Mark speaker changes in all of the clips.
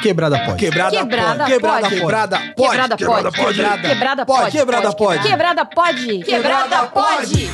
Speaker 1: Quebrada pode.
Speaker 2: Quebrada,
Speaker 3: Quebrada
Speaker 2: pode. Quebrada
Speaker 3: pode.
Speaker 2: Quebrada pode.
Speaker 3: Quebrada pode.
Speaker 2: Quebrada.
Speaker 3: Quebrada
Speaker 2: Pode,
Speaker 3: pode.
Speaker 2: quebrada pode.
Speaker 3: Quebrada pode. Quebrada pode.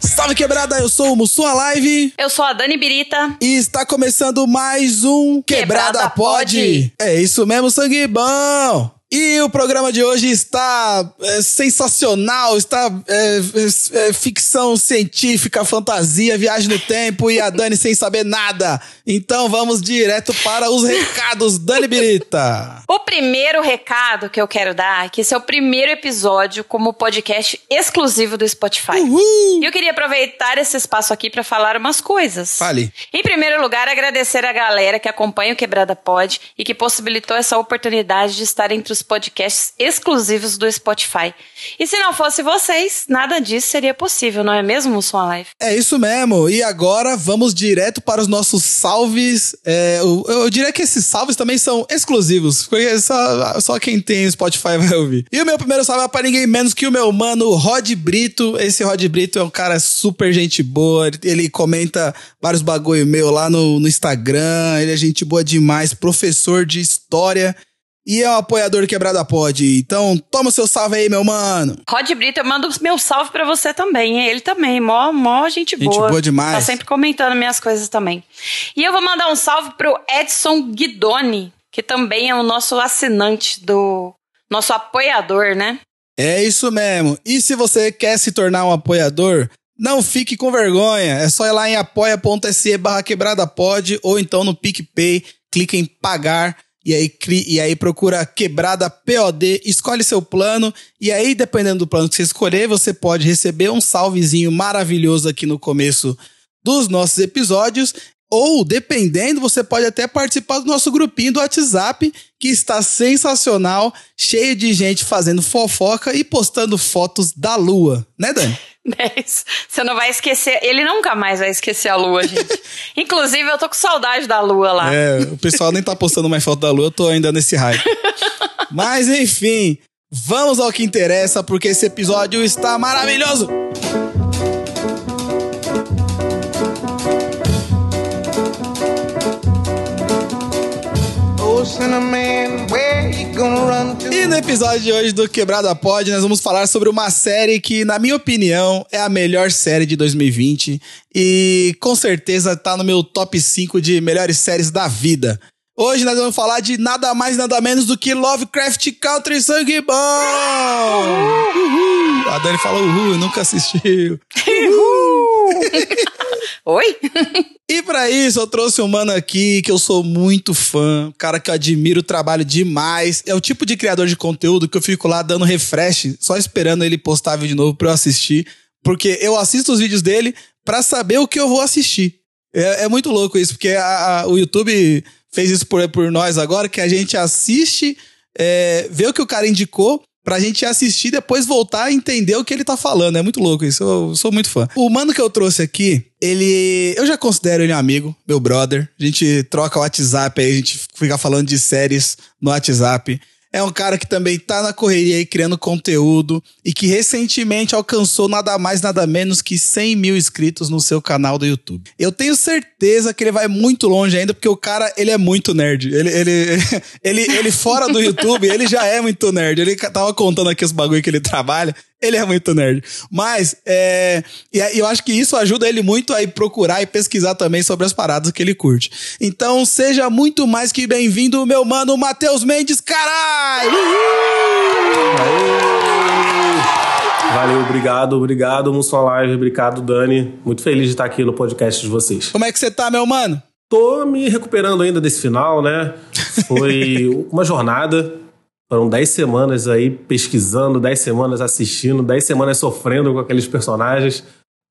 Speaker 1: Salve quebrada, eu sou o Mussum Live
Speaker 4: Eu sou a Dani Birita.
Speaker 1: e está começando mais um Quebrada,
Speaker 4: Quebrada
Speaker 1: Pod.
Speaker 4: Pod.
Speaker 1: É isso mesmo, sangue bom. E o programa de hoje está é, sensacional, está é, é, é, ficção científica, fantasia, viagem no tempo e a Dani sem saber nada. Então vamos direto para os recados, Dani Birita.
Speaker 4: O primeiro recado que eu quero dar é que esse é o primeiro episódio como podcast exclusivo do Spotify.
Speaker 1: Uhul!
Speaker 4: E eu queria aproveitar esse espaço aqui para falar umas coisas.
Speaker 1: Fale.
Speaker 4: Em primeiro lugar, agradecer a galera que acompanha o Quebrada Pod e que possibilitou essa oportunidade de estar entre os podcasts exclusivos do Spotify. E se não fosse vocês, nada disso seria possível, não é mesmo, Som Live?
Speaker 1: É isso mesmo. E agora vamos direto para os nossos salves. É, eu, eu diria que esses salves também são exclusivos, porque só, só quem tem Spotify vai ouvir. E o meu primeiro salve é para ninguém menos que o meu mano Rod Brito. Esse Rod Brito é um cara super gente boa. Ele- Ele comenta vários bagulho meu lá no, no Instagram. Ele é gente boa demais, professor de história. E é um apoiador do Quebrada Pod. Então, toma o seu salve aí, meu mano.
Speaker 4: Rod Brito, eu mando meu salve pra você também, ele também, mó, mó gente
Speaker 1: Gente
Speaker 4: boa.
Speaker 1: boa demais.
Speaker 4: Tá sempre comentando minhas coisas também. E eu vou mandar um salve pro Edson Guidoni, que também é o nosso assinante do nosso apoiador, né?
Speaker 1: É isso mesmo. E se você quer se tornar um apoiador, não fique com vergonha. É só ir lá em apoia.se barra quebrada pod ou então no PicPay, clica em pagar e aí, cri- e aí procura quebrada POD, escolhe seu plano e aí, dependendo do plano que você escolher, você pode receber um salvezinho maravilhoso aqui no começo dos nossos episódios. Ou, dependendo, você pode até participar do nosso grupinho do WhatsApp, que está sensacional, cheio de gente fazendo fofoca e postando fotos da lua. Né, Dani?
Speaker 4: É isso. Você não vai esquecer, ele nunca mais vai esquecer a lua, gente. Inclusive, eu tô com saudade da lua lá.
Speaker 1: É, o pessoal nem tá postando mais foto da lua, eu tô ainda nesse hype. Mas, enfim, vamos ao que interessa, porque esse episódio está maravilhoso.
Speaker 5: Oh, Cinnamon, where you gonna run to?
Speaker 1: E no episódio de hoje do Quebrada Pod, nós vamos falar sobre uma série que, na minha opinião, é a melhor série de 2020 e com certeza tá no meu top 5 de melhores séries da vida. Hoje nós vamos falar de nada mais nada menos do que Lovecraft Country Sangue Bom! Uhul! A Dani falou uhul, nunca assistiu.
Speaker 4: Oi?
Speaker 1: E pra isso, eu trouxe um mano aqui que eu sou muito fã, um cara que eu admiro o trabalho demais. É o tipo de criador de conteúdo que eu fico lá dando refresh, só esperando ele postar vídeo novo pra eu assistir. Porque eu assisto os vídeos dele pra saber o que eu vou assistir. É, é muito louco isso, porque a- a- o YouTube fez isso por, por nós agora, que a gente assiste, é, vê o que o cara indicou, pra gente assistir e depois voltar e entender o que ele tá falando. É muito louco isso, eu sou muito fã. O mano que eu trouxe aqui, ele. Eu já considero ele um amigo, meu brother. A gente troca o WhatsApp aí, a gente fica falando de séries no WhatsApp. É um cara que também tá na correria aí criando conteúdo e que recentemente alcançou nada mais, nada menos que 100 mil inscritos no seu canal do YouTube. Eu tenho certeza que ele vai muito longe ainda, porque o cara, ele é muito nerd. Ele, ele, ele, ele fora do YouTube, ele já é muito nerd. Ele tava contando aqui os bagulho que ele trabalha. Ele é muito nerd. Mas, é, e eu acho que isso ajuda ele muito a ir procurar e pesquisar também sobre as paradas que ele curte. Então, seja muito mais que bem-vindo, meu mano Matheus Mendes, caralho!
Speaker 2: Valeu, obrigado, obrigado, Mussum Live, obrigado, Dani. Muito feliz de estar aqui no podcast de vocês.
Speaker 1: Como é que você tá, meu mano?
Speaker 2: Tô me recuperando ainda desse final, né? Foi uma jornada. Foram 10 semanas aí pesquisando, 10 semanas assistindo, 10 semanas sofrendo com aqueles personagens.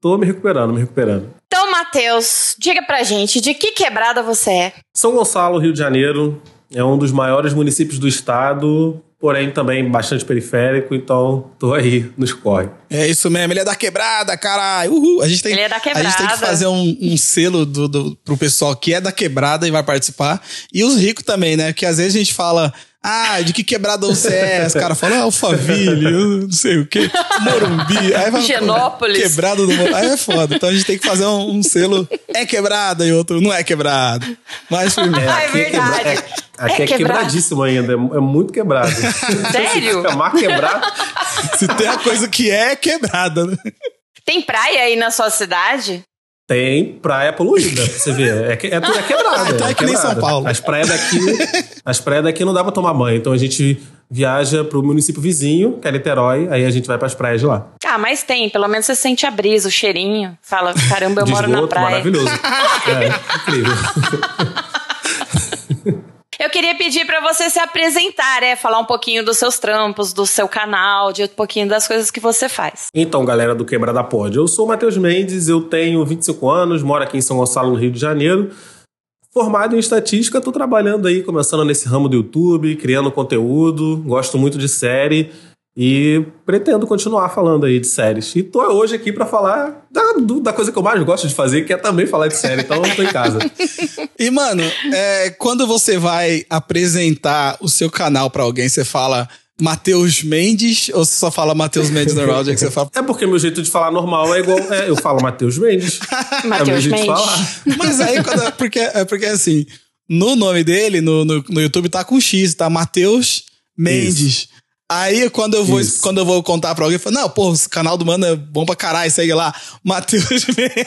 Speaker 2: Tô me recuperando, me recuperando.
Speaker 4: Então, Matheus, diga pra gente, de que quebrada você é?
Speaker 2: São Gonçalo, Rio de Janeiro, é um dos maiores municípios do estado, porém também bastante periférico, então tô aí nos corre.
Speaker 1: É isso mesmo, ele é da quebrada, caralho. Uhul. A gente tem,
Speaker 4: Ele é da
Speaker 1: A gente tem que
Speaker 4: quebrada.
Speaker 1: fazer um, um selo do, do, pro pessoal que é da quebrada e vai participar. E os ricos também, né? Porque às vezes a gente fala Ah, de que quebrada você é? Os caras falam, ah, Alphaville, eu não sei o quê, Morumbi. Aí vai,
Speaker 4: Genópolis.
Speaker 1: Quebrada do Morumbi. Aí é foda. Então a gente tem que fazer um, um selo, é quebrada, e outro, não é quebrada. Mas primeiro.
Speaker 4: Ah, é
Speaker 2: aqui quebra-
Speaker 4: verdade.
Speaker 2: é- aqui é,
Speaker 4: É quebrado.
Speaker 2: quebradíssimo ainda, é, é muito quebrado.
Speaker 4: Sério?
Speaker 2: Fica mais quebrado.
Speaker 1: Se tem a coisa que é, é quebrada. né?
Speaker 4: Tem praia aí na sua cidade?
Speaker 2: Tem praia poluída, pra você ver. É, que- é tudo é quebrado.
Speaker 1: Ah, então é que nem. São Paulo.
Speaker 2: As praias daqui, as praias daqui não dá pra tomar banho. Então a gente viaja pro município vizinho, que é Niterói, aí a gente vai pras praias de lá.
Speaker 4: Ah, mas tem. Pelo menos você sente a brisa, o cheirinho. Fala, caramba, eu moro na praia.
Speaker 2: maravilhoso. É, incrível.
Speaker 4: Eu queria pedir pra você se apresentar, é, falar um pouquinho dos seus trampos, do seu canal, de um pouquinho das coisas que você faz.
Speaker 2: Então, galera do Quebrada Pod, eu sou o Matheus Mendes, eu tenho 25 anos, moro aqui em São Gonçalo, no Rio de Janeiro. Formado em estatística, tô trabalhando aí, começando nesse ramo do YouTube, criando conteúdo, gosto muito de série e pretendo continuar falando aí de séries. E tô hoje aqui pra falar da, do- da coisa que eu mais gosto de fazer, que é também falar de série, então eu tô em casa.
Speaker 1: E, mano, é, quando você vai apresentar o seu canal pra alguém, você fala Matheus Mendes ou você só fala Matheus Mendes normal? Já que você fala.
Speaker 2: É porque meu jeito de falar normal é igual. é, eu falo Matheus Mendes. é o meu
Speaker 4: Matheus
Speaker 2: jeito de
Speaker 4: Mendes.
Speaker 2: falar.
Speaker 1: Mas aí, quando, é porque, é porque assim, no nome dele, no, no, no YouTube, tá com X, tá Matheus Mendes. Aí, quando eu vou,
Speaker 2: Isso.
Speaker 1: quando eu vou contar pra alguém, eu falo, não, pô, esse canal do mano é bom pra caralho, segue lá. Matheus Men-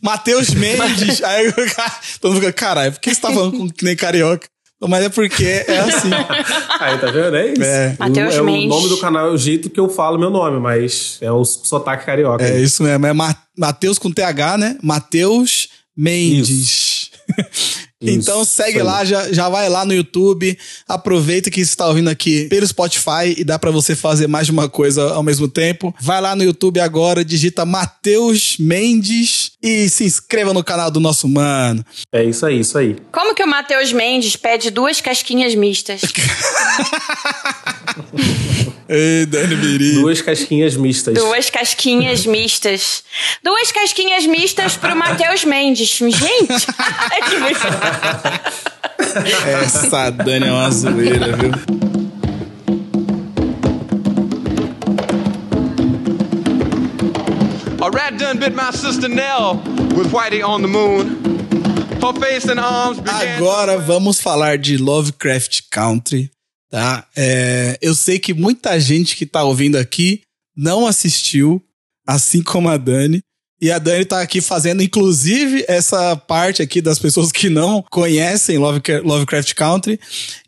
Speaker 1: Matheus Mendes. Aí o cara, todo mundo fica, caralho, por que você tá falando com que nem carioca? Mas é porque é assim.
Speaker 2: Aí, tá vendo? É isso.
Speaker 1: É.
Speaker 4: Matheus
Speaker 2: o, é o
Speaker 4: Mendes.
Speaker 2: nome do canal, é o jeito que eu falo meu nome, mas é o sotaque carioca.
Speaker 1: É isso mesmo. É Ma- Matheus com TH, né? Matheus Mendes. então segue
Speaker 2: isso
Speaker 1: lá, já, já vai lá no YouTube. Aproveita que você está ouvindo aqui pelo Spotify e dá pra você fazer mais de uma coisa ao mesmo tempo. Vai lá no YouTube agora, digita Matheus Mendes e se inscreva no canal do nosso mano.
Speaker 2: É isso aí, isso aí.
Speaker 4: Como que o Matheus Mendes pede duas casquinhas mistas?
Speaker 1: Ei, Dani Miri.
Speaker 2: Duas casquinhas mistas.
Speaker 4: Duas casquinhas mistas. Duas casquinhas mistas pro Matheus Mendes. Gente! que
Speaker 1: Essa Dani é uma zoeira, viu?
Speaker 6: A rat done bit my sister Nell with Whitey on the moon. Her face and arms began.
Speaker 1: Agora vamos falar de Lovecraft Country, tá? É, eu sei que muita gente que tá ouvindo aqui não assistiu, assim como a Dani. E a Dani tá aqui fazendo, inclusive, essa parte aqui das pessoas que não conhecem Lovecra- Lovecraft Country.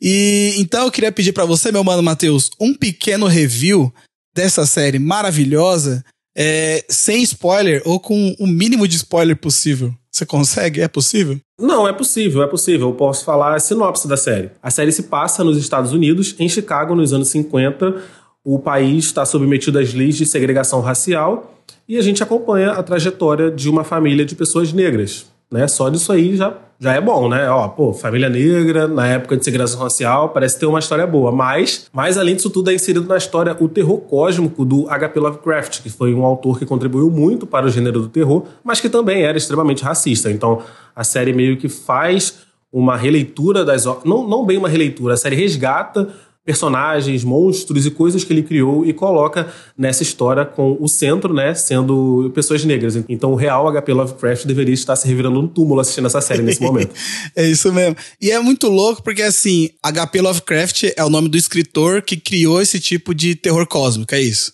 Speaker 1: E então eu queria pedir pra você, meu mano Matheus, um pequeno review dessa série maravilhosa, é, sem spoiler ou com o mínimo de spoiler possível. Você consegue? É possível?
Speaker 2: Não, é possível, é possível. Eu posso falar a sinopse da série. A série se passa nos Estados Unidos, em Chicago, nos anos 50. O país está submetido às leis de segregação racial e a gente acompanha a trajetória de uma família de pessoas negras. Né? Só disso aí já, já é bom, né? Ó, pô, família negra, na época de segregação racial, parece ter uma história boa. Mas, mais além disso tudo, é inserido na história o terror cósmico do H.P. Lovecraft, que foi um autor que contribuiu muito para o gênero do terror, mas que também era extremamente racista. Então, a série meio que faz uma releitura das. Não, não bem uma releitura, a série resgata personagens, monstros e coisas que ele criou e coloca nessa história com o centro, né, sendo pessoas negras. Então o real HP Lovecraft deveria estar se revirando no túmulo assistindo essa série nesse momento.
Speaker 1: É isso mesmo. E é muito louco porque, assim, HP Lovecraft é o nome do escritor que criou esse tipo de terror cósmico, é isso?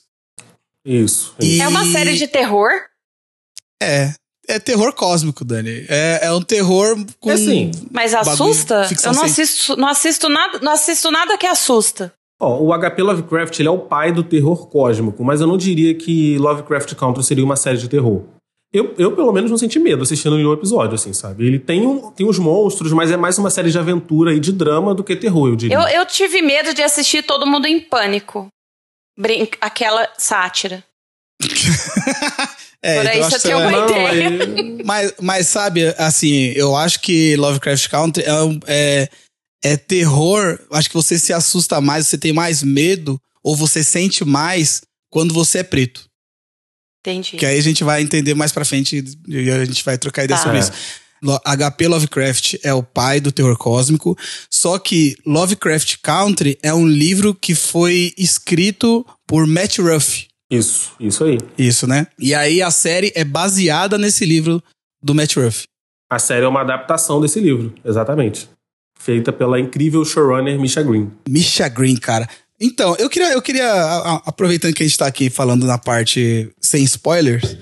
Speaker 2: Isso.
Speaker 1: E-
Speaker 4: É uma série de terror?
Speaker 1: É. É terror cósmico, Dani. É, é um terror com.
Speaker 2: É sim.
Speaker 4: Mas
Speaker 1: Bagulho,
Speaker 4: assusta?
Speaker 1: ficção
Speaker 4: Eu não assisto, não assisto nada, não assisto nada que assusta.
Speaker 2: Ó, o HP Lovecraft ele é o pai do terror cósmico, mas eu não diria que Lovecraft Country seria uma série de terror. Eu, eu, pelo menos, não senti medo assistindo nenhum episódio, assim, sabe? Ele tem, um, tem uns monstros, mas é mais uma série de aventura e de drama do que terror, eu diria.
Speaker 4: Eu, eu tive medo de assistir Todo Mundo em Pânico. Brin aquela sátira.
Speaker 1: É,
Speaker 4: Por
Speaker 1: então
Speaker 4: você
Speaker 1: que
Speaker 4: tem
Speaker 1: vai-
Speaker 4: uma
Speaker 2: Não,
Speaker 4: ideia.
Speaker 2: aí-
Speaker 1: Mas, mas sabe, assim, eu acho que Lovecraft Country é, um- é, é terror. Acho que você se assusta mais, você tem mais medo, ou você sente mais quando você é preto.
Speaker 4: Entendi.
Speaker 1: Que aí a gente vai entender mais pra frente e a gente vai trocar ideia
Speaker 4: Tá.
Speaker 1: sobre
Speaker 2: É.
Speaker 1: isso. HP Lovecraft é o pai do terror cósmico, só que Lovecraft Country é um livro que foi escrito por Matt Ruff.
Speaker 2: Isso, isso aí.
Speaker 1: Isso, né? E aí a série é baseada nesse livro do Matt Ruff.
Speaker 2: A série é uma adaptação desse livro, exatamente. Feita pela incrível showrunner Misha Green.
Speaker 1: Misha Green, cara. Então, eu queria, eu queria, a- a- aproveitando que a gente tá aqui falando na parte sem spoilers,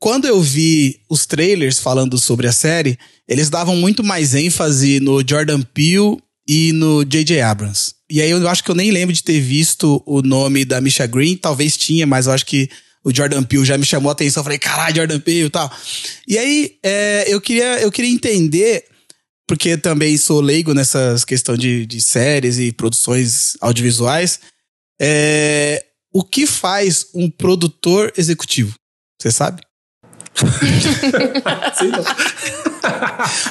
Speaker 1: quando eu vi os trailers falando sobre a série, eles davam muito mais ênfase no Jordan Peele e no J.J. Abrams. E aí eu acho que eu nem lembro de ter visto o nome da Misha Green, talvez tinha, mas eu acho que o Jordan Peele já me chamou a atenção. Eu falei, caralho, Jordan Peele e tal. E aí é, eu, queria, eu queria entender porque também sou leigo nessas questões de, de séries e produções audiovisuais. É, o que faz um produtor executivo? Você sabe?
Speaker 2: Sei não.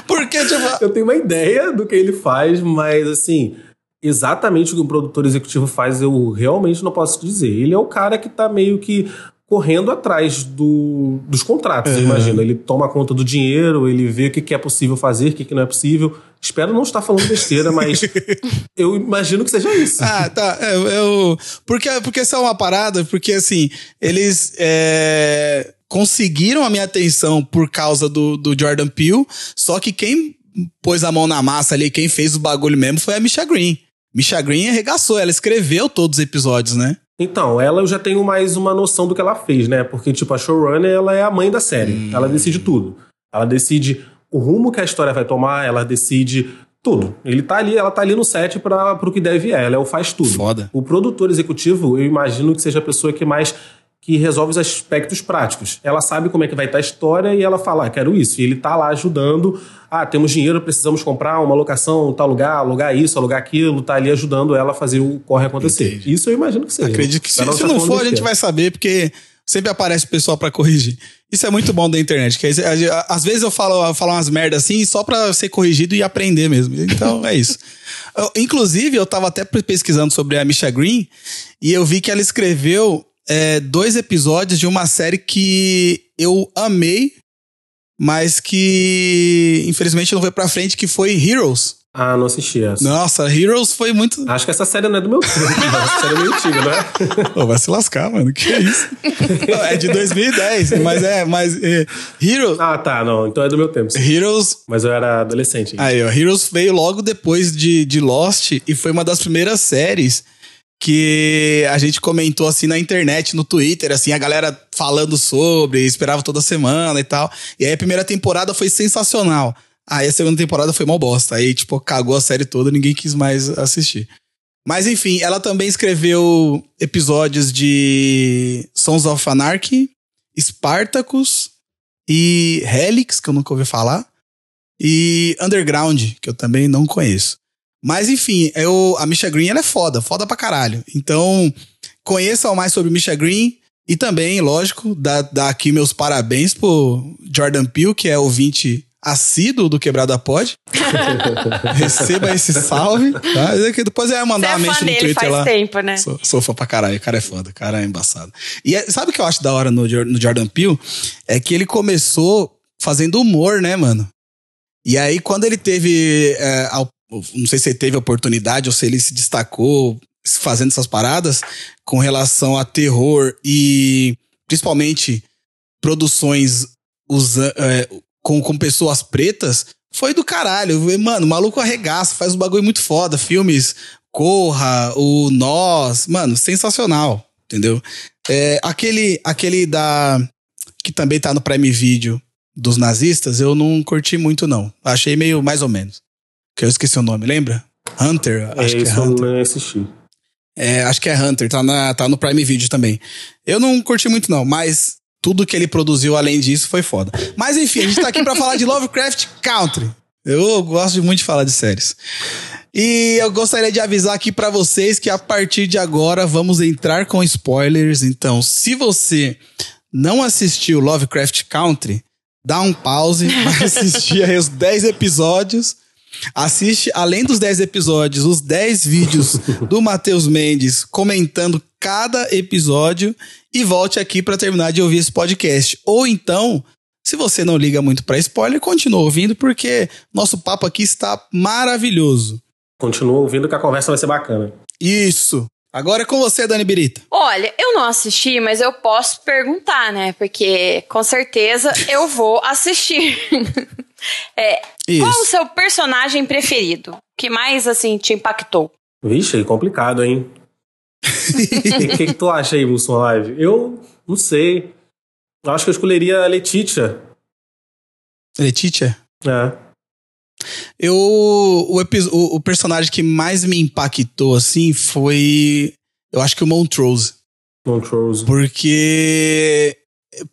Speaker 1: Porque, tipo,
Speaker 2: Eu tenho uma ideia do que ele faz, mas assim, exatamente o que um produtor executivo faz, eu realmente não posso dizer. Ele é o cara que tá meio que correndo atrás do, dos contratos, eu imagino. Ele toma conta do dinheiro, ele vê o que, que é possível fazer, o que, que não é possível. Espero não estar falando besteira, mas eu imagino que seja isso.
Speaker 1: Ah, tá. É, eu, porque, porque isso é uma parada, porque assim, eles é, conseguiram a minha atenção por causa do, do Jordan Peele, só que quem pôs a mão na massa ali, quem fez o bagulho mesmo foi a Misha Green. Misha Green arregaçou, ela escreveu todos os episódios, né?
Speaker 2: Então, ela eu já tenho mais uma noção do que ela fez, né? Porque, tipo, a showrunner, ela é a mãe da série. Ela decide tudo. Ela decide o rumo que a história vai tomar, ela decide tudo. Ele tá ali, ela tá ali no set para pro que deve é, ela é o faz tudo.
Speaker 1: Foda.
Speaker 2: O produtor executivo, eu imagino que seja a pessoa que mais que resolve os aspectos práticos. Ela sabe como é que vai estar a história e ela fala, ah, quero isso. E ele tá lá ajudando. Ah, temos dinheiro, precisamos comprar uma locação, tal lugar, alugar isso, alugar aquilo, tá ali ajudando ela a fazer o corre acontecer.
Speaker 1: Entendi.
Speaker 2: Isso eu imagino que seja.
Speaker 1: Acredito que se, se
Speaker 2: tá
Speaker 1: não for, a gente vai saber, porque sempre aparece o pessoal pra corrigir. Isso é muito bom da internet. Que às vezes eu falo, eu falo umas merdas assim só pra ser corrigido e aprender mesmo. Então é isso. Eu- inclusive, eu tava até pesquisando sobre a Misha Green e eu vi que ela escreveu é, dois episódios de uma série que eu amei, mas que infelizmente não foi pra frente, que foi Heroes.
Speaker 2: Ah, não assisti essa.
Speaker 1: Nossa, Heroes foi muito.
Speaker 2: Acho que essa série não é do meu tempo. essa série é meio antiga, não é?
Speaker 1: Pô, vai se lascar, mano. Que é isso? Não, é de 2010, mas é, mas é, Heroes,
Speaker 2: Ah, tá, não. Então é do meu tempo. sim.
Speaker 1: Heroes,
Speaker 2: Mas eu era adolescente. ainda.
Speaker 1: aí, ó, Heroes veio logo depois de, de Lost e foi uma das primeiras séries que a gente comentou assim na internet, no Twitter, assim, a galera falando sobre, esperava toda semana e tal. E aí a primeira temporada foi sensacional. Aí a segunda temporada foi mal bosta. Aí, tipo, cagou a série toda, ninguém quis mais assistir. Mas enfim, ela também escreveu episódios de Sons of Anarchy, Spartacus e Helix, que eu nunca ouvi falar, e Underground, que eu também não conheço. Mas enfim, eu, a Misha Green ela é foda, foda pra caralho. Então, conheçam mais sobre Misha Green e também, lógico, dar, dar aqui meus parabéns pro Jordan Peele, que é ouvinte assíduo do Quebrada Pod. Receba esse salve, tá? Depois eu ia
Speaker 4: Você
Speaker 1: mandar
Speaker 4: é
Speaker 1: uma
Speaker 4: fã
Speaker 1: mente no
Speaker 4: dele
Speaker 1: Twitter
Speaker 4: faz
Speaker 1: lá.
Speaker 4: tempo, né?
Speaker 1: Sou, sou fã pra caralho, o cara é foda, o cara é embaçado. E é- sabe o que eu acho da hora no, no Jordan Peele? É que ele começou fazendo humor, né, mano? E aí, quando ele teve. é, a- não sei se ele teve oportunidade ou se ele se destacou fazendo essas paradas com relação a terror e principalmente produções usa, é, com, com pessoas pretas, foi do caralho. Mano, o maluco arregaça, faz um bagulho muito foda. Filmes Corra, o Nós, mano, sensacional, entendeu? É, aquele, aquele da. que também tá no Prime Video dos nazistas, eu não curti muito, não. Achei meio mais ou menos. Que eu esqueci o nome, lembra? Hunter?
Speaker 2: É
Speaker 1: Acho que é
Speaker 2: isso eu
Speaker 1: Hunter.
Speaker 2: não assisti.
Speaker 1: É, acho que é Hunter, tá, na, tá no Prime Video também. Eu não curti muito, não, mas tudo que ele produziu além disso foi foda. Mas enfim, a gente tá aqui pra falar de Lovecraft Country. Eu gosto muito de falar de séries. E eu gostaria de avisar aqui pra vocês que a partir de agora vamos entrar com spoilers. Então, se você não assistiu Lovecraft Country, dá um pause, vai assistir aí os 10 episódios. Assiste, além dos 10 episódios, os 10 vídeos do Matheus Mendes comentando cada episódio e volte aqui para terminar de ouvir esse podcast. Ou então, Se você não liga muito pra spoiler, continua ouvindo, porque nosso papo aqui está maravilhoso.
Speaker 2: Continua ouvindo que a conversa vai ser bacana.
Speaker 1: Isso. Agora é com você, Dani Birita.
Speaker 4: Olha, eu não assisti, mas eu posso perguntar, né? Porque com certeza eu vou assistir. é, qual o seu personagem preferido? Que mais, assim, te impactou?
Speaker 2: Vixe, que complicado, hein? O que, que tu acha aí, Wilson Live? Eu não sei. Eu acho que eu escolheria a Letitia.
Speaker 1: Letícia?
Speaker 2: É.
Speaker 1: Eu. O, o, o personagem que mais me impactou, assim, foi. Eu acho que o Montrose.
Speaker 2: Montrose.
Speaker 1: Porque.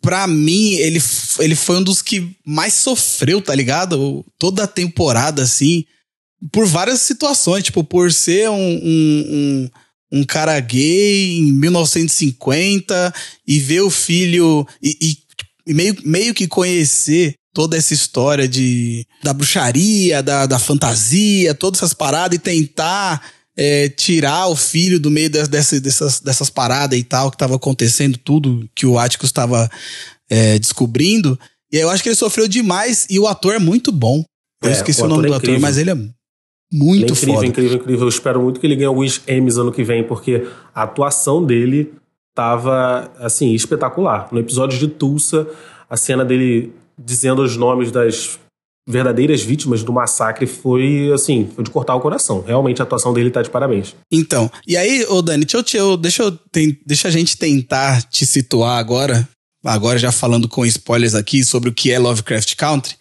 Speaker 1: Pra mim, ele, ele foi um dos que mais sofreu, tá ligado? Toda a temporada, assim. Por várias situações. Tipo, por ser um, um, um, um cara gay em 1950 e ver o filho. E, e- e meio, meio que conhecer toda essa história de da bruxaria, da, da fantasia, todas essas paradas e tentar é, tirar o filho do meio das, dessa- dessas, dessas paradas e tal que tava acontecendo, tudo que o Atticus estava é, descobrindo. E aí eu acho que ele sofreu demais e o ator é muito bom. Eu
Speaker 2: É,
Speaker 1: esqueci
Speaker 2: o
Speaker 1: o, nome
Speaker 2: ator
Speaker 1: do
Speaker 2: é
Speaker 1: ator, mas ele é
Speaker 2: Ele
Speaker 1: muito
Speaker 2: é incrível,
Speaker 1: foda.
Speaker 2: incrível, incrível. Eu espero muito que ele ganhe alguns Emmys ano que vem, porque a atuação dele tava, assim, espetacular. No episódio de Tulsa, a cena dele dizendo os nomes das verdadeiras vítimas do massacre foi, assim, foi de cortar o coração. Realmente a atuação dele tá de parabéns.
Speaker 1: Então, e aí, ô Dani, deixa eu, te- eu- deixa, eu ten- deixa a gente tentar te situar agora, agora já falando com spoilers aqui sobre o que é Lovecraft Country.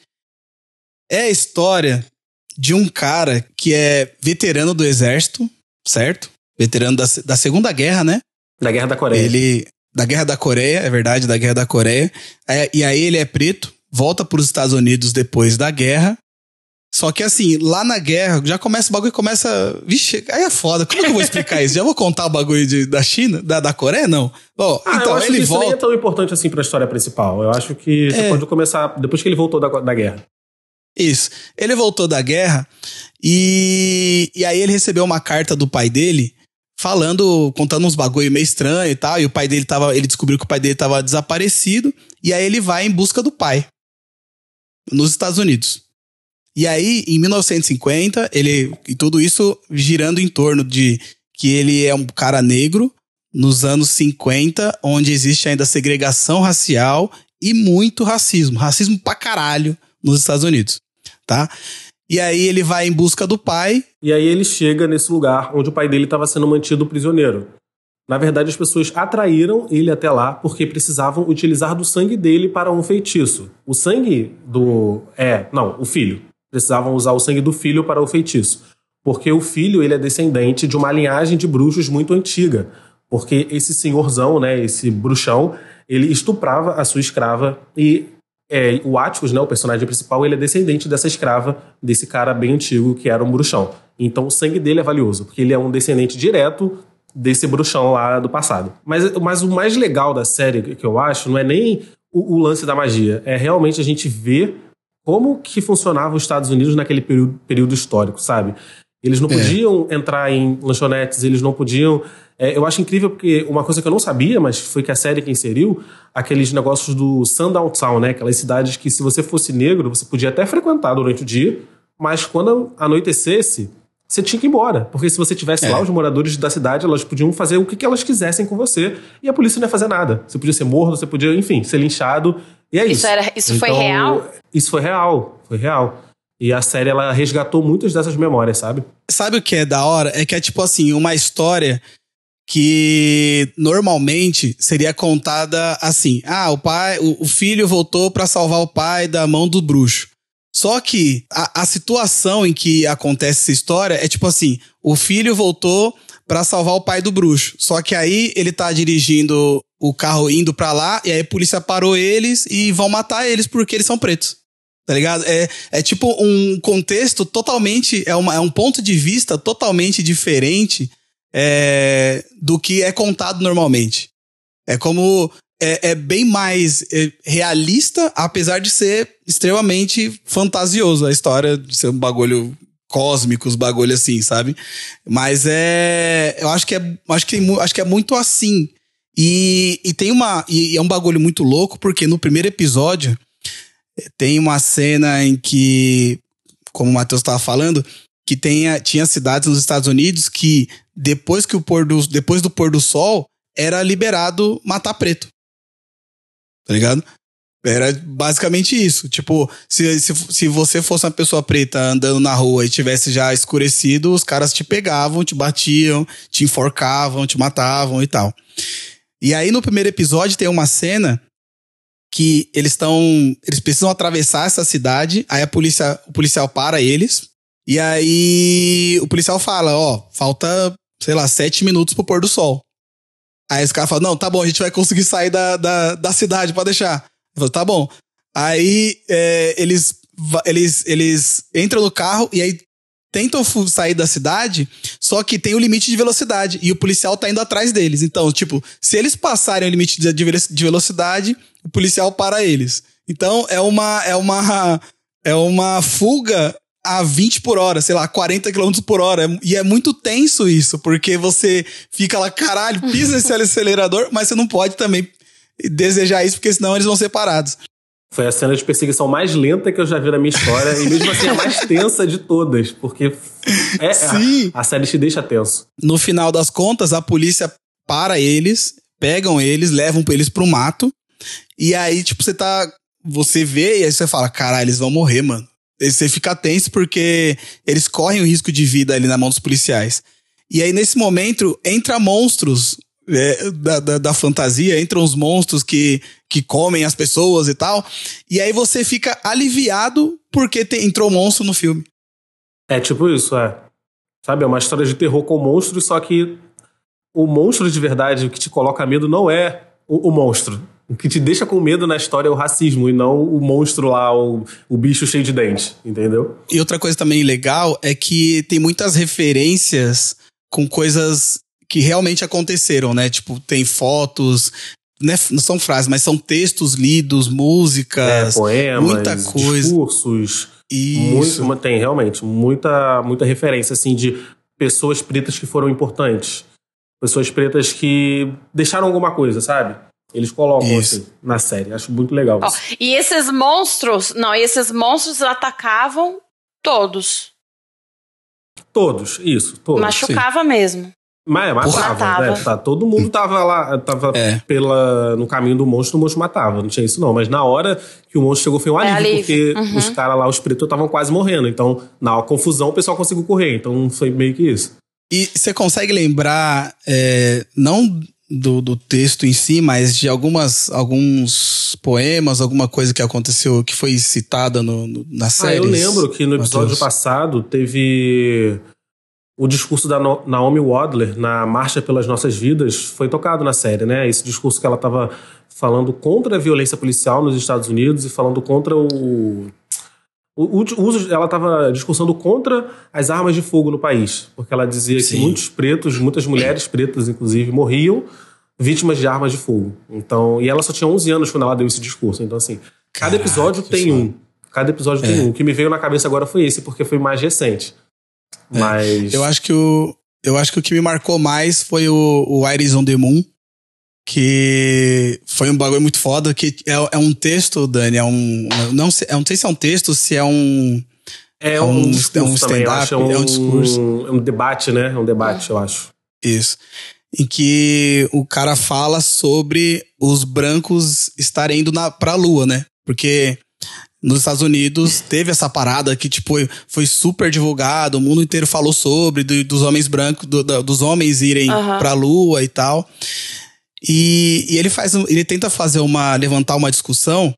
Speaker 1: É a história de um cara que é veterano do exército, certo? Veterano da, da Segunda Guerra, né?
Speaker 2: Da Guerra da Coreia.
Speaker 1: Ele. Da Guerra da Coreia, é verdade, da Guerra da Coreia. É, e aí ele é preto, volta para os Estados Unidos depois da guerra. Só que assim, lá na guerra, já começa o bagulho começa. Vixe, aí é foda. Como é que eu vou explicar isso? Já vou contar o bagulho de- da China? Da, da Coreia? Não. Bom,
Speaker 2: Ah, eu
Speaker 1: então
Speaker 2: acho
Speaker 1: ele
Speaker 2: que isso nem é
Speaker 1: volta.
Speaker 2: tão importante assim pra história principal. Eu acho que você
Speaker 1: É.
Speaker 2: pode começar depois que ele voltou da, da guerra.
Speaker 1: Isso. Ele voltou da guerra e, e aí ele recebeu uma carta do pai dele falando, contando uns bagulho meio estranho e tal. E o pai dele tava. Ele descobriu que o pai dele tava desaparecido. E aí ele vai em busca do pai. Nos Estados Unidos. E aí, em 1950, ele. E tudo isso girando em torno de que ele é um cara negro nos anos 50, onde existe ainda segregação racial e muito racismo. Racismo pra caralho nos Estados Unidos. Tá? E aí ele vai em busca do pai.
Speaker 2: E aí ele chega nesse lugar onde o pai dele estava sendo mantido prisioneiro. Na verdade, as pessoas atraíram ele até lá porque precisavam utilizar do sangue dele para um feitiço. O sangue do. É, não, o filho. Precisavam usar o sangue do filho para o feitiço. Porque o filho ele é descendente de uma linhagem de bruxos muito antiga. Porque esse senhorzão, né, esse bruxão, ele estuprava a sua escrava e é, o Atticus, né, o personagem principal, ele é descendente dessa escrava, desse cara bem antigo que era um bruxão. Então o sangue dele é valioso, porque ele é um descendente direto desse bruxão lá do passado. Mas, mas o mais legal da série, que eu acho, não é nem o, o lance da magia, é realmente a gente ver como que funcionava os Estados Unidos naquele período, período histórico, sabe? Eles não
Speaker 1: É.
Speaker 2: podiam entrar em lanchonetes, eles não podiam. é, eu acho incrível porque uma coisa que eu não sabia, mas foi que a série que inseriu, aqueles negócios do Sundown Town, né? Aquelas cidades que, se você fosse negro, você podia até frequentar durante o dia, mas quando anoitecesse, você tinha que ir embora. Porque se você tivesse
Speaker 1: É.
Speaker 2: lá, os moradores da cidade, elas podiam fazer o que, que elas quisessem com você e a polícia não ia fazer nada. Você podia ser morto, você podia, enfim, ser linchado. E é isso.
Speaker 4: Isso era- isso foi real?
Speaker 2: Isso foi real. Foi real. E a série, ela resgatou muitas dessas memórias, sabe?
Speaker 1: Sabe o que é da hora? É que é tipo assim, uma história que normalmente seria contada assim: ah, o pai, o, o filho voltou pra salvar o pai da mão do bruxo. Só que a, a situação em que acontece essa história é tipo assim: o filho voltou pra salvar o pai do bruxo. Só que aí ele tá dirigindo o carro indo pra lá e aí a polícia parou eles e vão matar eles porque eles são pretos. Tá ligado? É, é tipo um contexto totalmente. É, uma, é um ponto de vista totalmente diferente é, do que é contado normalmente. É como. É, é bem mais é, realista, apesar de ser extremamente fantasioso a história de ser um bagulho cósmico, os bagulho assim, sabe? Mas é. Eu acho que é. Acho que, acho que é muito assim. E, e tem uma. E é um bagulho muito louco, porque no primeiro episódio Tem uma cena em que, como o Matheus estava falando, que tinha cidades nos Estados Unidos que depois que o pôr do, depois do pôr do sol era liberado matar preto. Tá ligado? Era basicamente isso. Tipo, se, se, se você fosse uma pessoa preta andando na rua e tivesse já escurecido, os caras te pegavam, te batiam, te enforcavam, te matavam e tal. E aí no primeiro episódio tem uma cena que eles estão. Eles precisam atravessar essa cidade. Aí a polícia, o policial para eles. E aí o policial fala: Ó, falta, sei lá, sete minutos pro pôr do sol. Aí os caras falam: Não, tá bom, a gente vai conseguir sair da, da, da cidade, pode deixar. Eu falo, tá bom. Aí é, eles, eles, eles entram no carro e aí tentam sair da cidade, só que tem o limite de velocidade e o policial tá indo atrás deles. Então, tipo, se eles passarem o limite de, de velocidade, o policial para eles. Então, é uma é uma é uma fuga a 20 por hora, sei lá, 40 km por hora. E é muito tenso isso, porque você fica lá, caralho, pisa nesse acelerador, mas você não pode também desejar isso, porque senão eles vão ser parados.
Speaker 2: Foi a cena de perseguição mais lenta que eu já vi na minha história, e mesmo assim a mais tensa de todas, porque é,
Speaker 1: Sim.
Speaker 2: A, a série te deixa tenso.
Speaker 1: No final das contas, a polícia para eles, pegam eles, levam eles pro mato, e aí, tipo, você tá. Você vê e aí você fala, caralho, eles vão morrer, mano. Você fica tenso porque eles correm o risco de vida ali na mão dos policiais. E aí, nesse momento, entra monstros é, da, da, da, fantasia, entram os monstros que, que comem as pessoas e tal. E aí você fica aliviado porque te, entrou monstro no filme.
Speaker 2: É tipo isso, é. Sabe, é uma história de terror com monstros, só que o monstro de verdade, o que te coloca medo, não é o, o monstro. O que te deixa com medo na história é o racismo e não o monstro lá, o, o bicho cheio de dente, entendeu?
Speaker 1: E outra coisa também legal é que tem muitas referências com coisas que realmente aconteceram, né? Tipo, tem fotos, né? não são frases, mas são textos lidos, músicas,
Speaker 2: é, poemas,
Speaker 1: muita coisa.
Speaker 2: discursos.
Speaker 1: Isso.
Speaker 2: Muito, tem realmente muita, muita referência assim de pessoas pretas que foram importantes. Pessoas pretas que deixaram alguma coisa, sabe? Eles colocam isso. assim na série. Acho muito legal
Speaker 4: oh, E esses monstros, não, esses monstros atacavam todos.
Speaker 2: Todos, isso, todos.
Speaker 4: Machucava Sim. mesmo.
Speaker 2: Mas matava, matava. Né? Tá, todo mundo tava lá, tava é. pela, no caminho do monstro, o monstro matava. Não tinha isso não. Mas na hora que o monstro chegou foi um alívio, é alívio. porque uhum. os caras lá, os pretos, estavam quase morrendo. Então, na confusão, o pessoal conseguiu correr. Então, foi meio que isso.
Speaker 1: E você consegue lembrar, é, não do, do texto em si, mas de algumas, alguns poemas, alguma coisa que aconteceu, que foi citada no, no na série?
Speaker 2: Ah, eu lembro que no episódio Mateus. passado teve o discurso da Naomi Wadler na Marcha pelas Nossas Vidas foi tocado na série, né? Esse discurso que ela estava falando contra a violência policial nos Estados Unidos e falando contra o o, uso, ela estava discursando contra as armas de fogo no país, porque ela dizia Sim. que muitos pretos, muitas mulheres pretas, inclusive, morriam vítimas de armas de fogo. Então, e ela só tinha 11 anos quando ela deu esse discurso. Então, assim, cada episódio tem um. Cada episódio é. tem um. O que me veio na cabeça agora foi esse, porque foi mais recente.
Speaker 1: É. Mas. Eu acho que o. Eu acho que o que me marcou mais foi o, o Iris on the Moon. Que foi um bagulho muito foda. Que é, é um texto, Dani. É um. Não, sei, eu não sei se é um texto, se é um.
Speaker 2: É um, um, é um stand-up, é, um, é um discurso. É um debate, né? É um debate, eu acho.
Speaker 1: Isso. Em que o cara fala sobre os brancos estarem indo na, pra lua, né? Porque nos Estados Unidos teve essa parada que, tipo, foi super divulgado, o mundo inteiro falou sobre, do, dos homens brancos, do, dos homens irem uhum. pra lua e tal. E, e ele faz, ele tenta fazer uma, levantar uma discussão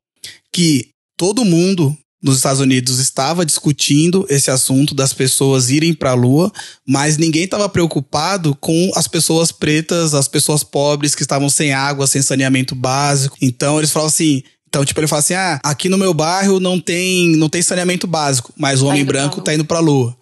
Speaker 1: que todo mundo nos Estados Unidos estava discutindo esse assunto das pessoas irem para a Lua, mas ninguém estava preocupado com as pessoas pretas, as pessoas pobres que estavam sem água, sem saneamento básico. Então eles falam assim: então, tipo, ele fala assim: ah, aqui no meu bairro não tem, não tem saneamento básico, mas o homem branco tá indo pra lua.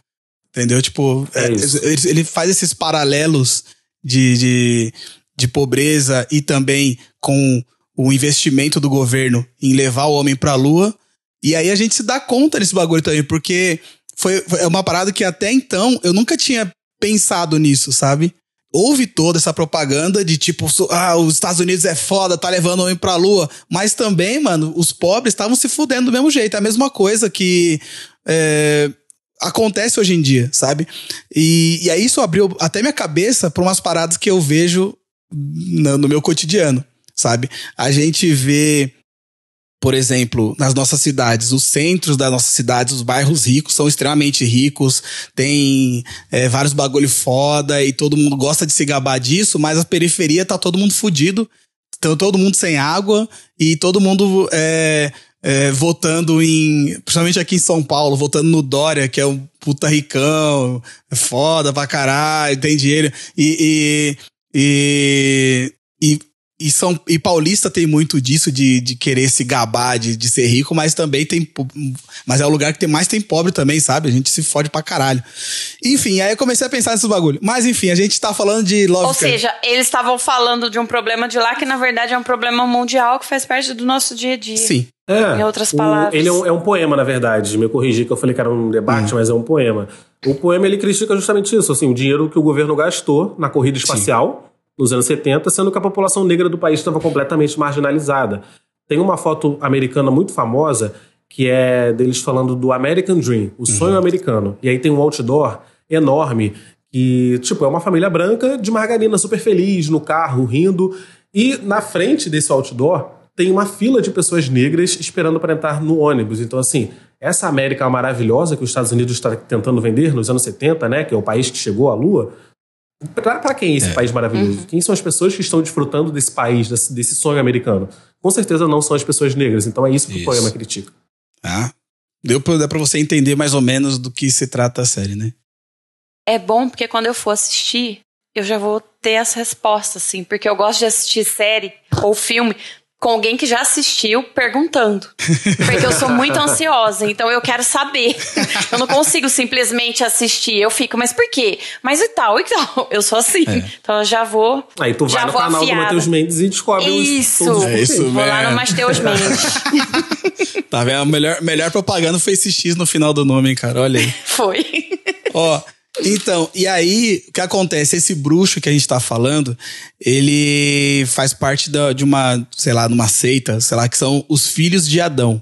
Speaker 1: Entendeu? Tipo, é ele, ele, faz esses paralelos de, de, de pobreza e também com o investimento do governo em levar o homem pra lua. E aí a gente se dá conta desse bagulho também, porque foi, foi uma parada que até então eu nunca tinha pensado nisso, sabe? houve toda essa propaganda de tipo, ah, os Estados Unidos é foda, tá levando o homem pra lua. Mas também, mano, os pobres estavam se fudendo do mesmo jeito. É a mesma coisa que é, acontece hoje em dia, sabe? E, e aí isso abriu até minha cabeça pra umas paradas que eu vejo no, meu cotidiano, sabe? A gente vê por exemplo, nas nossas cidades, os centros das nossas cidades, os bairros ricos são extremamente ricos, tem é, vários bagulho foda e todo mundo gosta de se gabar disso, mas a periferia tá todo mundo fudido, então todo mundo sem água e todo mundo é, é, votando em, principalmente aqui em São Paulo, votando no Dória, que é um puta ricão, é foda pra caralho, tem dinheiro e, e, e, e São, e Paulista tem muito disso de, de querer se gabar, de, de ser rico, mas também tem. Mas é o lugar que tem mais tem pobre também, sabe? A gente se fode pra caralho. Enfim, aí eu comecei a pensar nesses bagulho. Mas enfim, a gente tá falando de Love
Speaker 4: Ou seja, eles estavam falando de um problema de lá que na verdade é um problema mundial que faz parte do nosso dia a dia.
Speaker 1: Sim.
Speaker 2: É,
Speaker 4: Em outras
Speaker 2: o-
Speaker 4: palavras.
Speaker 2: ele é um, é um poema, na verdade. Me corrigi que eu falei que era um debate, mas é um poema. O poema ele critica justamente isso, assim, o dinheiro que o governo gastou na corrida espacial nos anos 70, sendo que a população negra do país estava completamente marginalizada. Tem uma foto americana muito famosa que é deles falando do American Dream, o sonho americano. E aí tem um outdoor enorme que, tipo, é uma família branca de margarina super feliz no carro, rindo. E na frente desse outdoor tem uma fila de pessoas negras esperando para entrar no ônibus. Então, assim, essa América maravilhosa que os Estados Unidos está tentando vender nos anos 70, né, que é o país que chegou à Lua, para quem é esse país maravilhoso? Quem são as pessoas que estão desfrutando desse país, desse, desse sonho americano? Com certeza não são as pessoas negras. Então é isso que
Speaker 1: Isso.
Speaker 2: o poema critica.
Speaker 1: Ah, deu pra você entender mais ou menos do que se trata a série, né?
Speaker 4: É bom porque quando eu for assistir, eu já vou ter as respostas, assim, porque eu gosto de assistir série ou filme com alguém que já assistiu perguntando. Porque eu sou muito ansiosa, então eu quero saber. Eu não consigo simplesmente assistir. Eu fico, mas por quê? Mas e tal, e tal. Eu sou assim. Então eu já vou.
Speaker 2: Aí tu
Speaker 4: já
Speaker 2: vai no
Speaker 4: vou
Speaker 2: canal do
Speaker 4: afiada.
Speaker 2: Matheus Mendes e descobre os,
Speaker 4: Isso.
Speaker 2: todos os
Speaker 1: É isso.
Speaker 4: Vou lá no. Mateus Mendes.
Speaker 1: Tá vendo? A melhor, melhor propaganda foi esse X no final do nome, hein, cara? Olha aí.
Speaker 4: Foi.
Speaker 1: Ó, então, e aí, o que acontece? Esse bruxo que a gente tá falando, ele faz parte da- de uma, sei lá, de uma seita, sei lá, que são os filhos de Adão.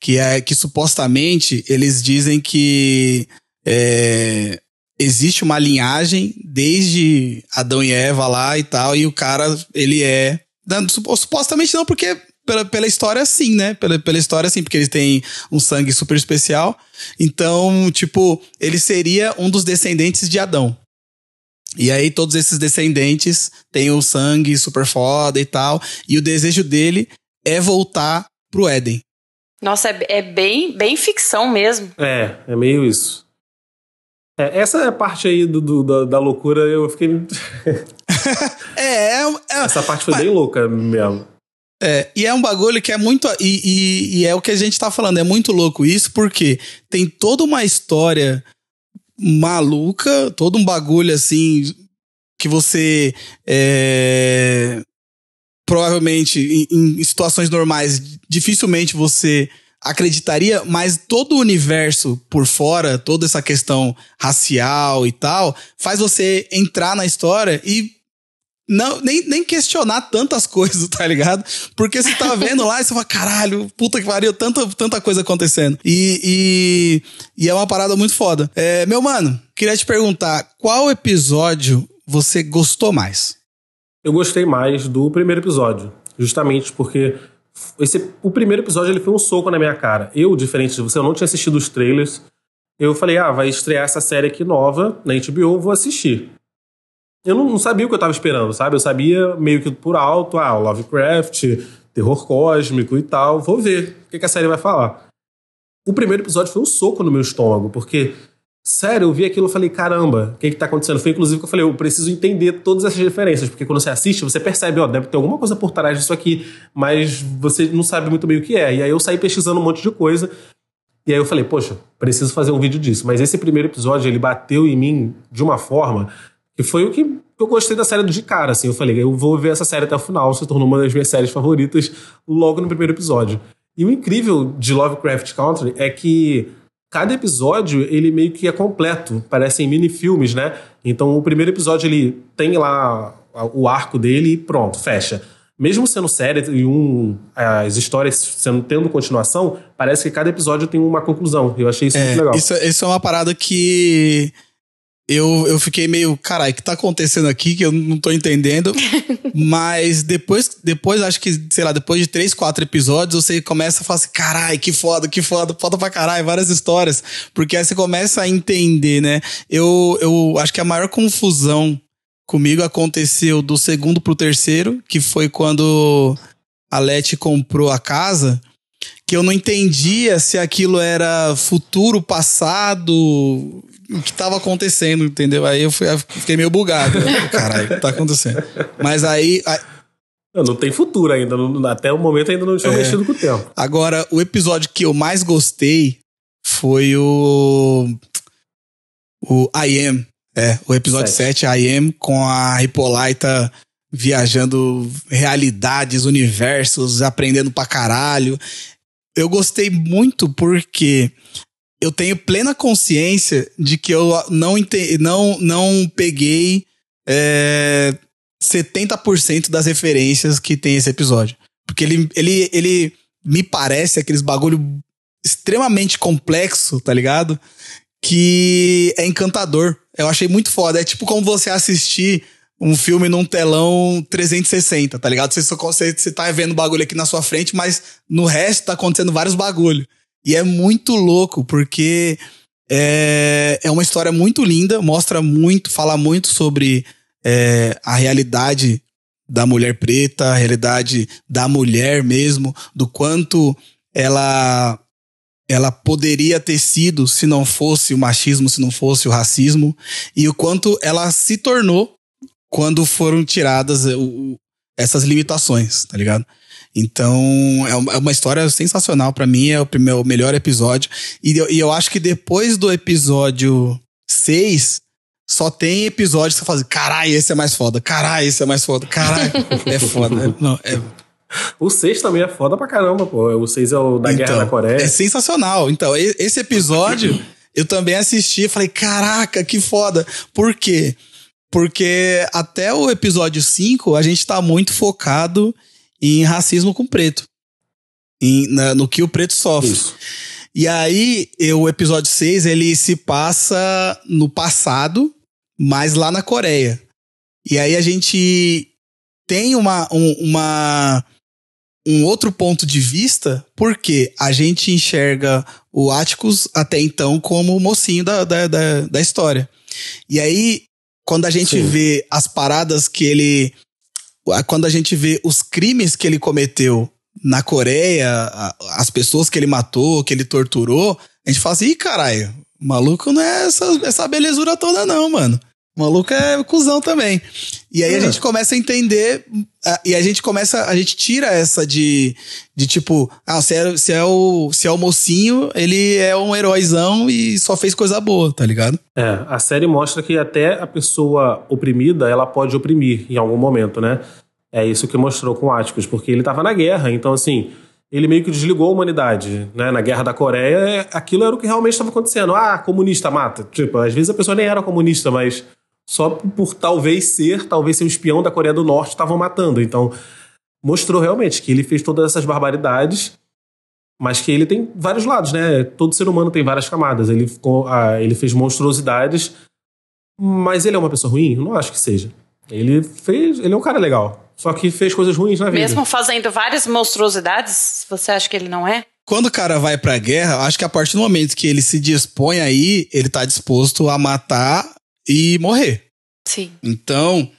Speaker 1: Que é que supostamente eles dizem que é, existe uma linhagem desde Adão e Eva lá e tal, e o cara, ele é. Supostamente não, porque pela, pela história sim, né? Pela, pela história sim, porque eles têm um sangue super especial. Então, tipo, ele seria um dos descendentes de Adão. E aí todos esses descendentes têm o sangue super foda e tal. E o desejo dele é voltar pro Éden.
Speaker 4: Nossa, é, é bem, bem ficção mesmo.
Speaker 2: É, é meio isso. É, essa é a parte aí do, do- da, da loucura, eu fiquei.
Speaker 1: É, é, é-
Speaker 2: Essa parte foi bem louca mesmo.
Speaker 1: É, e é um bagulho que é muito. E, e- e é o que a gente tá falando, é muito louco isso, porque tem toda uma história maluca, todo um bagulho assim, que você. é, provavelmente, em, em situações normais, dificilmente você acreditaria, mas todo o universo por fora, toda essa questão racial e tal, faz você entrar na história e não, nem, nem questionar tantas coisas, tá ligado? Porque você tá vendo lá e você fala, caralho, puta que pariu, tanta, tanta coisa acontecendo. E, e, e é uma parada muito foda. É, meu mano, queria te perguntar, qual episódio você gostou mais?
Speaker 2: Eu gostei mais do primeiro episódio, justamente porque esse, o primeiro episódio ele foi um soco na minha cara. Eu, diferente de você, eu não tinha assistido os trailers. Eu falei, ah, vai estrear essa série aqui nova na HBO, vou assistir. Eu não, não sabia o que eu tava esperando, sabe? Eu sabia meio que por alto, ah, Lovecraft, terror cósmico e tal. Vou ver o que, que a série vai falar. O primeiro episódio foi um soco no meu estômago, porque Sério, eu vi aquilo e falei, caramba, o que que tá acontecendo? Foi inclusive que eu falei, eu preciso entender todas essas referências, porque quando você assiste, você percebe, ó, deve ter alguma coisa por trás disso aqui, mas você não sabe muito bem o que é. E aí eu saí pesquisando um monte de coisa, e aí eu falei, poxa, preciso fazer um vídeo disso. Mas esse primeiro episódio, ele bateu em mim de uma forma foi o que eu gostei da série de cara, assim. Eu falei, eu vou ver essa série até o final, se tornou uma das minhas séries favoritas logo no primeiro episódio. E o incrível de Lovecraft Country é que cada episódio ele meio que é completo, parecem mini filmes, né? Então o primeiro episódio ele tem lá o arco dele e pronto, fecha. Mesmo sendo série e um, as histórias sendo, tendo continuação, parece que cada episódio tem uma conclusão. Eu achei isso
Speaker 1: É,
Speaker 2: muito legal.
Speaker 1: Isso, isso é uma parada que eu, eu fiquei meio, caralho, o que tá acontecendo aqui que eu não tô entendendo. Mas depois, depois, acho que, sei lá, depois de três, quatro episódios, você começa a falar assim, caralho, que foda, que foda, foda pra caralho, várias histórias. Porque aí você começa a entender, né? Eu, eu acho que a maior confusão comigo aconteceu do segundo pro terceiro, que foi quando a Leti comprou a casa que eu não entendia se aquilo era futuro, passado, o que tava acontecendo, entendeu? Aí eu, fui- eu fiquei meio bugado. Caralho, o que tá acontecendo? Mas aí, a-
Speaker 2: Não, não tem futuro ainda. não- até o momento ainda não tinha
Speaker 1: É.
Speaker 2: mexido com o tempo.
Speaker 1: agora, o episódio que eu mais gostei foi o. O I Am. É, o episódio
Speaker 2: Sete.
Speaker 1: 7, I Am, com a Hippolyta viajando realidades, universos, aprendendo pra caralho. Eu gostei muito porque eu tenho plena consciência de que eu não, não, não peguei é, 70% das referências que tem esse episódio. Porque ele, ele, ele me parece aqueles bagulho extremamente complexo, tá ligado? Que é encantador. Eu achei muito foda. É tipo como você assistir um filme num telão 360, tá ligado? Você, só, você, você tá vendo bagulho aqui na sua frente, mas no resto tá acontecendo vários bagulho. E é muito louco, porque é, é uma história muito linda, mostra muito, fala muito sobre é, a realidade da mulher preta, a realidade da mulher mesmo, do quanto ela ela poderia ter sido se não fosse o machismo, se não fosse o racismo, e o quanto ela se tornou quando foram tiradas o- essas limitações, tá ligado? Então, é uma- é uma história sensacional pra mim, é o primeiro, o melhor episódio. E eu, e eu acho que depois do episódio 6, só tem episódios que você fala assim, caralho, esse é mais foda, caralho, esse é mais foda, caralho, é foda. Não, é,
Speaker 2: O 6 também é foda pra caramba, pô. O 6 é o da Guerra
Speaker 1: Então,
Speaker 2: da Coreia.
Speaker 1: É sensacional. Então, esse episódio eu também assisti e falei, caraca, que foda. Por quê? Porque até o episódio 5 a gente tá muito focado em racismo com preto. Em- na- no que o preto sofre.
Speaker 2: Isso.
Speaker 1: E aí, o episódio 6, ele se passa no passado, mas lá na Coreia. E aí a gente tem uma, um, uma, um outro ponto de vista, porque a gente enxerga o Atticus até então como o mocinho da, da, da, da história. E aí, quando a gente
Speaker 2: Sim.
Speaker 1: vê as paradas que ele. Quando a gente vê os crimes que ele cometeu na Coreia, as pessoas que ele matou, que ele torturou, a gente fala assim, ih, caralho, o maluco não é essa, essa belezura toda, não, mano. O maluco é cuzão também. E aí a
Speaker 2: É.
Speaker 1: gente começa a entender, e a gente começa, a gente tira essa de, de tipo, ah, se é, se, é o, se é o mocinho, ele é um heróizão e só fez coisa boa, tá ligado?
Speaker 2: É, a série mostra que até a pessoa oprimida, ela pode oprimir em algum momento, né? É isso que mostrou com o Atticus, porque ele tava na guerra, então assim, ele meio que desligou a humanidade, né? Na guerra da Coreia, é- aquilo era o que realmente estava acontecendo. Ah, comunista mata. Tipo, às vezes a pessoa nem era comunista, mas só por talvez ser, talvez ser um espião da Coreia do Norte, estavam matando. Então, mostrou realmente que ele fez todas essas barbaridades, mas que ele tem vários lados, né? Todo ser humano tem várias camadas. Ele, ficou- ah, ele fez monstruosidades, mas ele é uma pessoa ruim? Não acho que seja. Ele fez. Ele é um cara legal. Só que fez coisas ruins na vida.
Speaker 4: Mesmo fazendo várias monstruosidades, você acha que ele não é?
Speaker 1: Quando o cara vai pra guerra, acho que a partir do momento que ele se dispõe aí, ele tá disposto a matar e morrer.
Speaker 4: Sim.
Speaker 1: Então,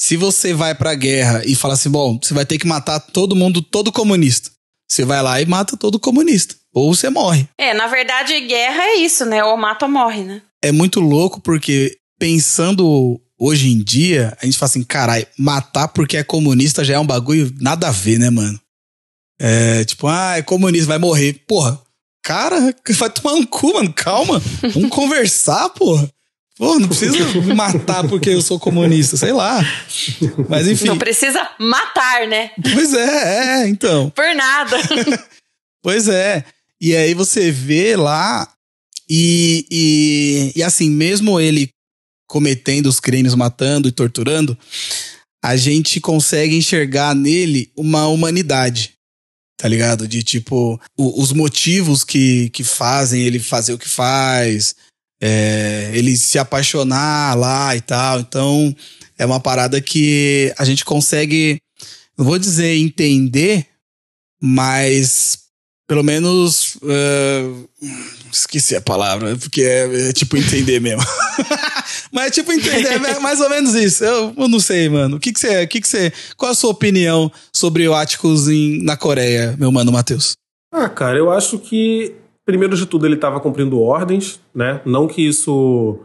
Speaker 1: se você vai pra guerra e fala assim, bom, você vai ter que matar todo mundo, todo comunista. Você vai lá e mata todo comunista. Ou você morre.
Speaker 4: É, na verdade, guerra é isso, né? Ou mata ou morre, né?
Speaker 1: É muito louco porque pensando hoje em dia, a gente fala assim, caralho, matar porque é comunista já é um bagulho nada a ver, né, mano? É tipo, ah, é comunista, vai morrer. Porra, cara, vai tomar um cu, mano, calma. Vamos conversar, porra. Pô, não precisa me matar porque eu sou comunista, sei lá. Mas enfim.
Speaker 4: Não precisa matar, né?
Speaker 1: Pois é, é, então.
Speaker 4: Por nada.
Speaker 1: Pois é. E aí você vê lá E, e, e assim, mesmo ele cometendo os crimes, matando e torturando, a gente consegue enxergar nele uma humanidade. Tá ligado? De tipo, o- os motivos que, que fazem ele fazer o que faz, é, ele se apaixonar lá e tal. Então, é uma parada que a gente consegue, não vou dizer entender, mas pelo menos. é, esqueci a palavra, porque é, é tipo entender mesmo. mas tipo entender, é mais ou menos isso. Eu, eu não sei, mano. O que, que você. O que, que você. Qual a sua opinião sobre o Áticos em, na Coreia, meu mano Matheus?
Speaker 2: Ah, cara, eu acho que, primeiro de tudo, ele estava cumprindo ordens, né? Não que isso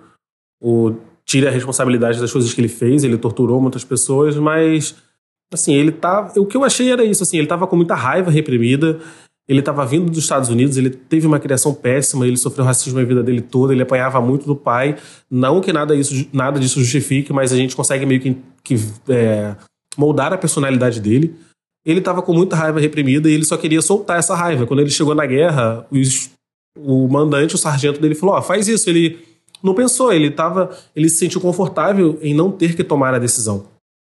Speaker 2: o tire a responsabilidade das coisas que ele fez, ele torturou muitas pessoas, mas, assim, ele tá. O que eu achei era isso, assim, ele tava com muita raiva reprimida, ele tava vindo dos Estados Unidos, ele teve uma criação péssima, ele sofreu racismo na vida dele toda, ele apanhava muito do pai. Não que nada, isso, nada disso justifique, mas a gente consegue meio que, que é, moldar a personalidade dele ele estava com muita raiva reprimida e ele só queria soltar essa raiva. Quando ele chegou na guerra, os- o mandante, o sargento dele falou: Ó, faz isso. Ele não pensou, ele tava, ele se sentiu confortável em não ter que tomar a decisão.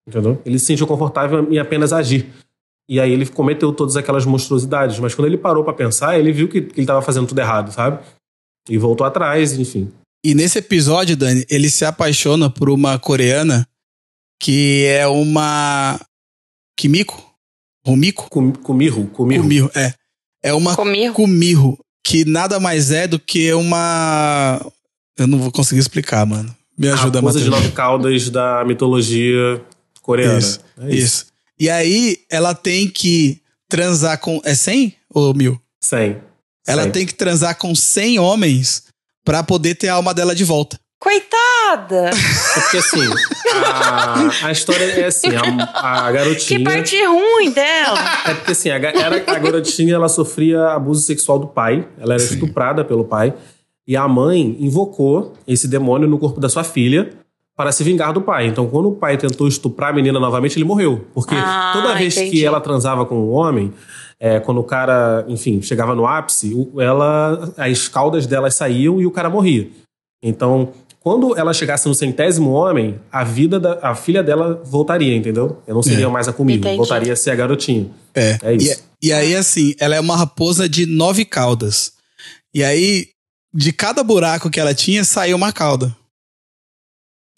Speaker 2: Entendeu? Ele se sentiu confortável em apenas agir. E aí ele cometeu todas aquelas monstruosidades. Mas quando ele parou pra pensar, ele viu que, que ele estava fazendo tudo errado, sabe? E voltou atrás, enfim.
Speaker 1: E nesse episódio, Dani, ele se apaixona por uma coreana que é uma. Kimiko? Rumiko?
Speaker 2: Com, comirro, comirro.
Speaker 1: Kumiho, é. É uma
Speaker 4: Comigo.
Speaker 1: Kumiho, que nada mais é do que uma. Eu não vou conseguir explicar, mano. Me ajuda,
Speaker 2: Raposa de nove caudas da mitologia coreana.
Speaker 1: Isso,
Speaker 2: É
Speaker 1: isso. E aí, ela tem que transar com. É 100 ou mil?
Speaker 2: 100.
Speaker 1: Ela
Speaker 2: 100.
Speaker 1: tem que transar com 100 homens pra poder ter a alma dela de volta.
Speaker 4: Coitada!
Speaker 2: É porque assim, a, a história é assim, a, a
Speaker 4: Que
Speaker 2: garotinha.
Speaker 4: parte ruim dela!
Speaker 2: É porque assim, a, era, a garotinha ela sofria abuso sexual do pai, ela era estuprada pelo pai, e a mãe invocou esse demônio no corpo da sua filha para se vingar do pai. Então, quando o pai tentou estuprar a menina novamente, ele morreu. Porque
Speaker 4: Ah,
Speaker 2: toda vez
Speaker 4: entendi.
Speaker 2: que ela transava com um homem, é, quando o cara, enfim, chegava no ápice, ela, as caudas delas saíam e o cara morria. Então, quando ela chegasse no centésimo homem, a vida da a filha dela voltaria, entendeu? Eu não seria
Speaker 1: É.
Speaker 2: mais a comigo,
Speaker 4: Entendi.
Speaker 2: voltaria a ser a garotinha.
Speaker 1: É.
Speaker 2: É isso.
Speaker 1: E, e aí, assim, ela é uma raposa de nove caudas. E aí, de cada buraco que ela tinha, saiu uma cauda.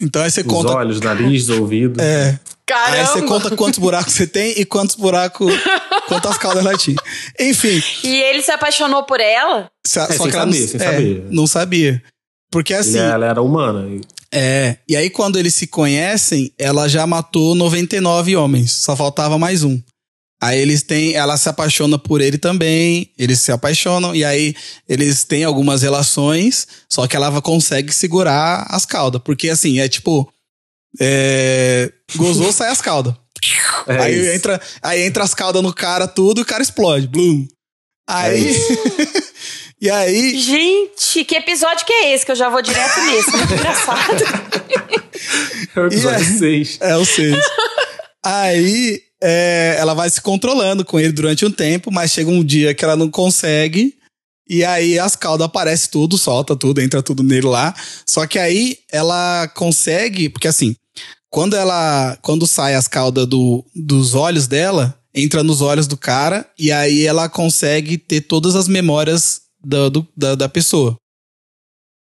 Speaker 1: Então aí você
Speaker 2: Os
Speaker 1: conta.
Speaker 2: olhos, nariz, ouvido.
Speaker 1: É. Aí você
Speaker 4: Caramba!
Speaker 1: conta quantos buracos você tem e quantos buracos. quantas caudas ela tinha. Enfim,
Speaker 4: E ele se apaixonou por ela?
Speaker 1: só,
Speaker 2: É,
Speaker 1: só
Speaker 2: sem
Speaker 1: que ela não,
Speaker 2: saber, sem
Speaker 1: é,
Speaker 2: saber.
Speaker 1: não sabia. Porque
Speaker 2: Ele-
Speaker 1: assim.
Speaker 2: ela era humana. E-
Speaker 1: É, e aí quando eles se conhecem, ela já matou 99 homens, só faltava mais um. Aí eles têm, ela se apaixona por ele também, eles se apaixonam e aí eles têm algumas relações, só que ela consegue segurar as caudas, porque assim, é tipo é, gozou, sai as caudas.
Speaker 2: É
Speaker 1: aí
Speaker 2: isso.
Speaker 1: entra, aí entra as caudas no cara tudo, e o cara explode, blum. Aí E aí
Speaker 4: Gente, que episódio que é esse? Que eu já vou direto nesse. Muito engraçado.
Speaker 2: É o episódio
Speaker 1: E é-
Speaker 2: 6.
Speaker 1: É o 6. Aí é, ela vai se controlando com ele durante um tempo, mas chega um dia que ela não consegue. E aí as caudas aparecem tudo, solta tudo, entra tudo nele lá. Só que aí ela consegue, porque assim, quando ela. Quando sai as caudas do, dos olhos dela, entra nos olhos do cara, e aí ela consegue ter todas as memórias do- da, da pessoa.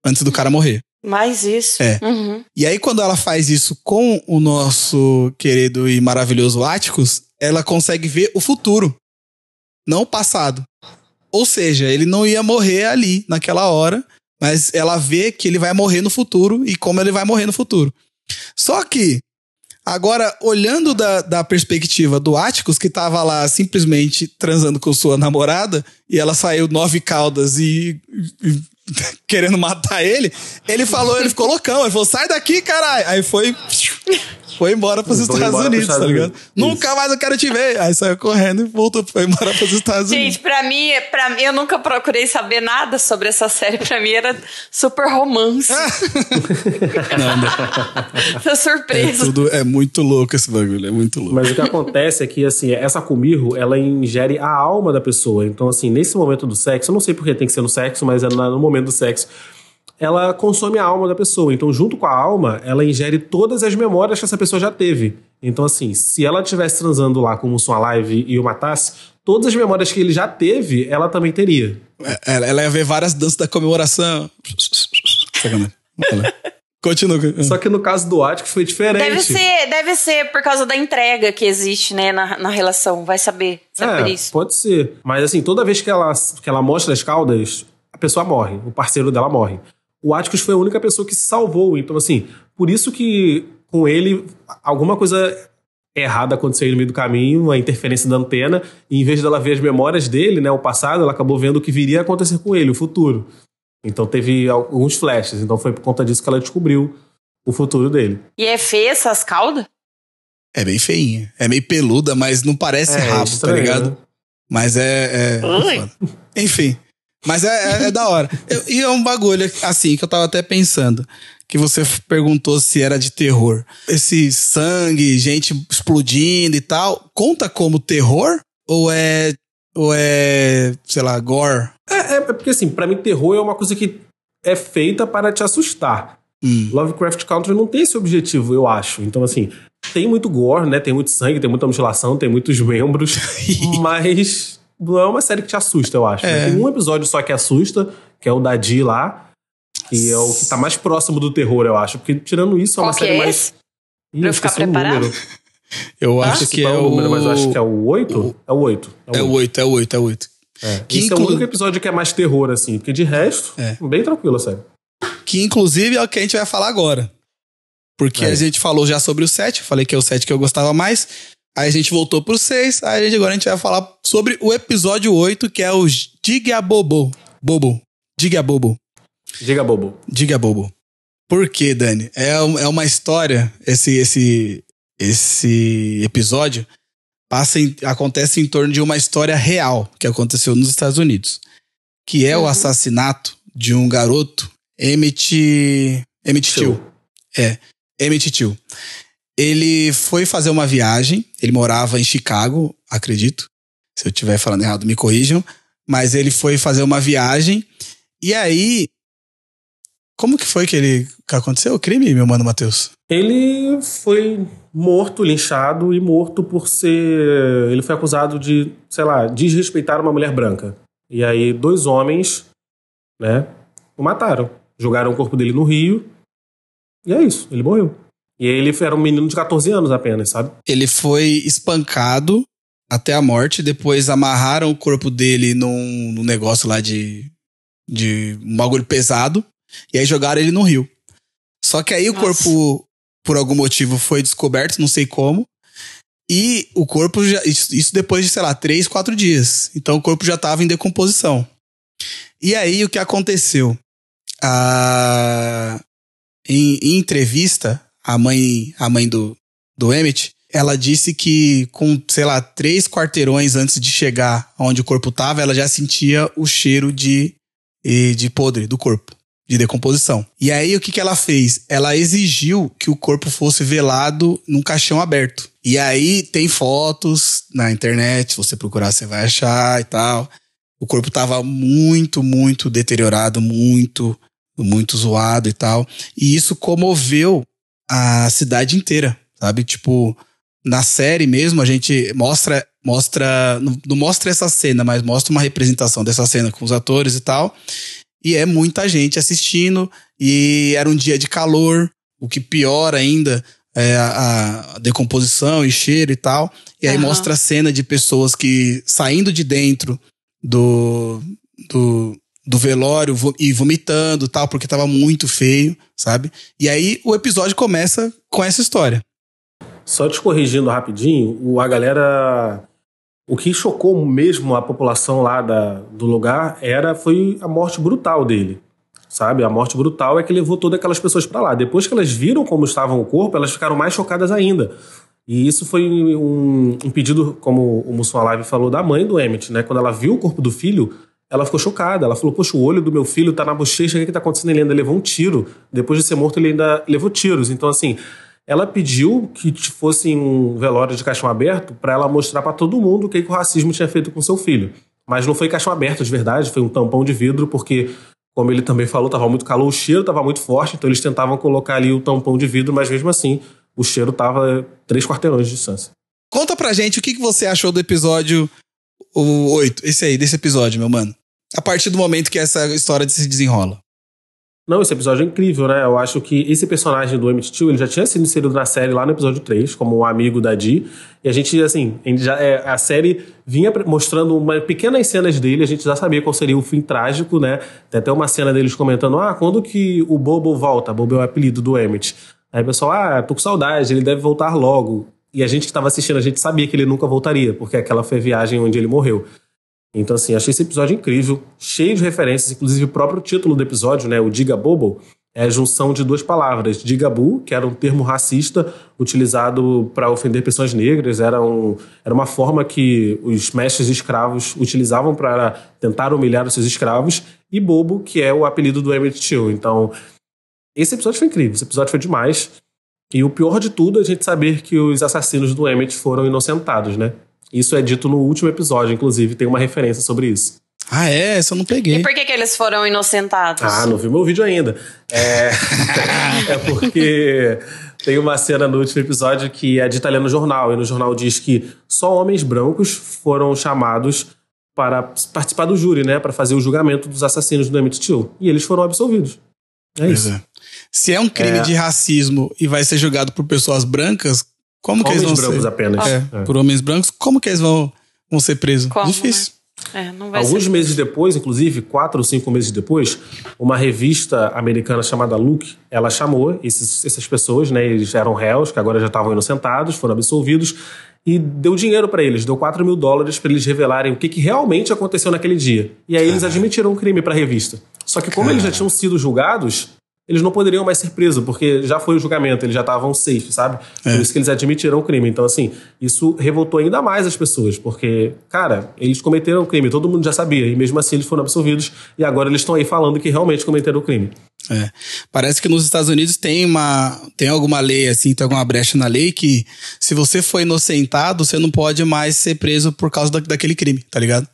Speaker 1: Antes do cara morrer.
Speaker 4: Mais isso.
Speaker 1: É.
Speaker 4: Uhum.
Speaker 1: E aí, quando ela faz isso com o nosso querido e maravilhoso Atticus, ela consegue ver o futuro, não o passado. Ou seja, ele não ia morrer ali, naquela hora, mas ela vê que ele vai morrer no futuro e como ele vai morrer no futuro. Só que, agora, olhando da, da perspectiva do Atticus, que tava lá simplesmente transando com sua namorada, e ela saiu nove caudas e- e querendo matar ele, ele falou, ele ficou loucão, ele falou, sai daqui, caralho. Aí foi foi embora pros Estados
Speaker 2: embora pros
Speaker 1: Unidos, tá ligado?
Speaker 2: Unidos.
Speaker 1: Nunca mais eu quero te ver. Aí saiu correndo e voltou, foi embora pros Estados Unidos.
Speaker 4: Gente, pra mim, pra mim, eu nunca procurei saber nada sobre essa série. Pra mim era super romance.
Speaker 1: Não, não.
Speaker 4: Tô
Speaker 1: É,
Speaker 4: surpresa.
Speaker 1: tudo, é muito louco esse bagulho, é muito louco.
Speaker 2: Mas o que acontece é que, assim, essa Kumirro, ela ingere a alma da pessoa. Então, assim, nesse momento do sexo, eu não sei porque tem que ser no sexo, mas é no momento do sexo, ela consome a alma da pessoa. Então, junto com a alma, ela ingere todas as memórias que essa pessoa já teve. Então, assim, se ela estivesse transando lá como uma live e o matasse, todas as memórias que ele já teve, ela também teria.
Speaker 1: É, Ela, ela ia ver várias danças da comemoração. Continua.
Speaker 2: Só que no caso do Atticus foi diferente.
Speaker 4: Deve ser, deve ser por causa da entrega que existe, né, na, na relação. Vai saber se é, por isso.
Speaker 2: pode ser. Mas assim, toda vez que ela, que ela mostra as caudas, a pessoa morre. O parceiro dela morre. O Atticus foi a única pessoa que se salvou. Então, assim, por isso que com ele alguma coisa errada aconteceu aí no meio do caminho, uma interferência da antena, e em vez dela ver as memórias dele, né, o passado, ela acabou vendo o que viria a acontecer com ele, o futuro. Então teve alguns flashes. Então foi por conta disso que ela descobriu o futuro dele.
Speaker 4: E é feia essas caudas?
Speaker 1: É bem feinha. É meio peluda, mas não parece
Speaker 2: É,
Speaker 1: rabo,
Speaker 2: estranho,
Speaker 1: tá ligado?
Speaker 2: né?
Speaker 1: Mas é. é foda. Enfim. Mas é, é- é da hora. Eu- e é um bagulho, assim, que eu tava até pensando. Que você perguntou se era de terror. Esse sangue, gente explodindo e tal, conta como terror? Ou é. Ou é. sei lá, gore?
Speaker 2: É, é porque assim, pra mim terror é uma coisa que é feita para te assustar.
Speaker 1: Hum.
Speaker 2: Lovecraft Country não tem esse objetivo, eu acho. Então, assim, tem muito gore, né? Tem muito sangue, tem muita mutilação, tem muitos membros, mas não é uma série que te assusta, eu acho. né?
Speaker 1: É.
Speaker 2: Tem um episódio só que assusta, que é o da Dee lá, que é o que tá mais próximo do terror, eu acho. Porque tirando isso, é uma
Speaker 4: Qual
Speaker 2: série
Speaker 4: é
Speaker 2: mais.
Speaker 4: esse?
Speaker 2: Ih,
Speaker 4: Pra eu ficar preparado?
Speaker 1: Eu
Speaker 2: Acho
Speaker 1: acho que é
Speaker 2: qual
Speaker 1: o.
Speaker 2: número, mas eu acho que é o 8. É o 8.
Speaker 1: É o 8, é o 8, é o 8.
Speaker 2: É.
Speaker 1: Que
Speaker 2: Esse é o
Speaker 1: inclu-
Speaker 2: único episódio que é mais terror, assim. Porque de resto,
Speaker 1: É.
Speaker 2: bem tranquilo, sério.
Speaker 1: Que inclusive é o que a gente vai falar agora. Porque
Speaker 2: É.
Speaker 1: a gente falou já sobre o 7, falei que é o 7 que eu gostava mais. Aí a gente voltou pro 6, aí a gente- agora a gente vai falar sobre o episódio 8, que é o Diga Bobo. Bobo. Diga Bobo.
Speaker 2: Diga, bobo.
Speaker 1: Diga Bobo. Por quê, Dani? É, é uma história, esse, esse, esse episódio passa em- acontece em torno de uma história real que aconteceu nos Estados Unidos. Que é o assassinato de um garoto, Emmett, Emmett Till. É, Emmett Till. Ele foi fazer uma viagem, ele morava em Chicago, acredito. Se eu estiver falando errado, me corrijam. Mas ele foi fazer uma viagem e aí. Como que foi que ele. que aconteceu o crime, meu mano Matheus?
Speaker 2: Ele foi morto, linchado e morto por ser. Ele foi acusado de, sei lá, desrespeitar uma mulher branca. E aí, dois homens, né, o mataram. Jogaram o corpo dele no rio. E é isso, ele morreu. E aí ele era um menino de 14 anos apenas, sabe?
Speaker 1: Ele foi espancado até a morte, depois amarraram o corpo dele num, num negócio lá de. de um bagulho pesado, e aí jogaram ele no rio. Só que aí o
Speaker 4: Nossa.
Speaker 1: corpo, por algum motivo, foi descoberto, não sei como. E o corpo já. Isso, depois de, sei lá, três, quatro dias. Então o corpo já estava em decomposição. E aí o que aconteceu? A, em, em entrevista, a mãe, a mãe do, do Emmett, ela disse que com, sei lá, três quarteirões antes de chegar onde o corpo estava, ela já sentia o cheiro de, de podre do corpo, de decomposição. E aí o que, que ela fez? Ela exigiu que o corpo fosse velado num caixão aberto. E aí tem fotos na internet, se você procurar você vai achar e tal. O corpo tava muito, muito deteriorado, muito, muito zoado e tal. E isso comoveu a cidade inteira, sabe? Tipo, na série mesmo, a gente mostra, mostra, não, mostra essa cena, mas mostra uma representação dessa cena com os atores e tal. E é muita gente assistindo, e era um dia de calor, o que piora ainda é a, a decomposição e cheiro e tal. E aí mostra a cena de pessoas que saindo de dentro do, do, do velório e vomitando tal, porque tava muito feio, sabe? E aí o episódio começa com essa história.
Speaker 2: Só te corrigindo rapidinho, a galera. O que chocou mesmo a população lá da, do lugar era foi a morte brutal dele. sabe? A morte brutal é que levou todas aquelas pessoas para lá. Depois que elas viram como estava o corpo, elas ficaram mais chocadas ainda. E isso foi um, um pedido, como o Mussum Live falou, da mãe do Emmett, né? Quando ela viu o corpo do filho, ela ficou chocada. Ela falou: Poxa, o olho do meu filho tá na bochecha, o que, que tá acontecendo? Ele ainda levou um tiro. Depois de ser morto, ele ainda levou tiros. Então, assim, ela pediu que fosse um velório de caixão aberto para ela mostrar para todo mundo o que, que o racismo tinha feito com seu filho. Mas não foi caixão aberto de verdade, foi um tampão de vidro, porque, como ele também falou, tava muito calor, o cheiro tava muito forte, então eles tentavam colocar ali o tampão de vidro, mas mesmo assim, o cheiro tava três quarteirões de distância.
Speaker 1: Conta pra gente o que, que você achou do episódio o 8, esse aí, desse episódio, meu mano. A partir do momento que essa história se desenrola.
Speaker 2: Não, esse episódio é incrível, né? Eu acho que esse personagem do Emmett Till, ele já tinha sido inserido na série lá no episódio 3, como um amigo da Dee. E a gente, assim, já, é, a série vinha mostrando uma pequenas cenas dele, a gente já sabia qual seria o fim trágico, né? Tem até uma cena deles comentando, ah, quando que o Bobo volta? Bobo é o apelido do Emmett. Aí o pessoal, ah, tô com saudade, ele deve voltar logo. E a gente que estava assistindo, a gente sabia que ele nunca voltaria, porque aquela foi a viagem onde ele morreu. Então, assim, achei esse episódio incrível, cheio de referências, inclusive o próprio título do episódio, né, o Diga Bobo, é a junção de duas palavras. Digabu, que era um termo racista utilizado para ofender pessoas negras, era, um, era uma forma que os mestres escravos utilizavam para tentar humilhar os seus escravos, e Bobo, que é o apelido do Emmett Till. Então, esse episódio foi incrível, esse episódio foi demais. E o pior de tudo é a gente saber que os assassinos do Emmett foram inocentados, né? Isso é dito no último episódio, inclusive, tem uma referência sobre isso.
Speaker 1: Ah, é? Essa eu não peguei.
Speaker 4: E por que, que eles foram inocentados?
Speaker 2: Ah, não viu meu vídeo ainda. É, é porque tem uma cena no último episódio que é dita ali no jornal, e no jornal diz que só homens brancos foram chamados para participar do júri, né? Para fazer o julgamento dos assassinos do Emmett Till. E eles foram absolvidos. É isso.
Speaker 1: é. Se é um crime
Speaker 2: É.
Speaker 1: de racismo e vai ser julgado por pessoas brancas, como que
Speaker 2: Homens
Speaker 1: eles vão
Speaker 2: brancos
Speaker 1: ser?
Speaker 2: apenas.
Speaker 1: É,
Speaker 2: É.
Speaker 1: por homens brancos, como que eles vão, vão ser presos?
Speaker 4: Como,
Speaker 1: Difícil.
Speaker 4: É, não vai
Speaker 2: Alguns
Speaker 4: ser.
Speaker 2: meses depois, inclusive, quatro ou cinco meses depois, uma revista americana chamada Look, ela chamou esses, essas pessoas, né? Eles eram réus, que agora já estavam inocentados, foram absolvidos, e deu dinheiro para eles, deu 4 mil dólares para eles revelarem o que, que realmente aconteceu naquele dia. E aí eles admitiram o crime para a revista. Só que como eles já tinham sido julgados, eles não poderiam mais ser presos, porque já foi o julgamento, eles já estavam safe, sabe? Por isso que eles admitiram o crime. Então, assim, isso revoltou ainda mais as pessoas, porque, cara, eles cometeram o crime, todo mundo já sabia, e mesmo assim eles foram absolvidos, e agora eles estão aí falando que realmente cometeram o crime.
Speaker 1: É. Parece que nos Estados Unidos tem uma tem alguma lei assim, tem alguma brecha na lei que se você for inocentado, você não pode mais ser preso por causa da- daquele crime, tá ligado?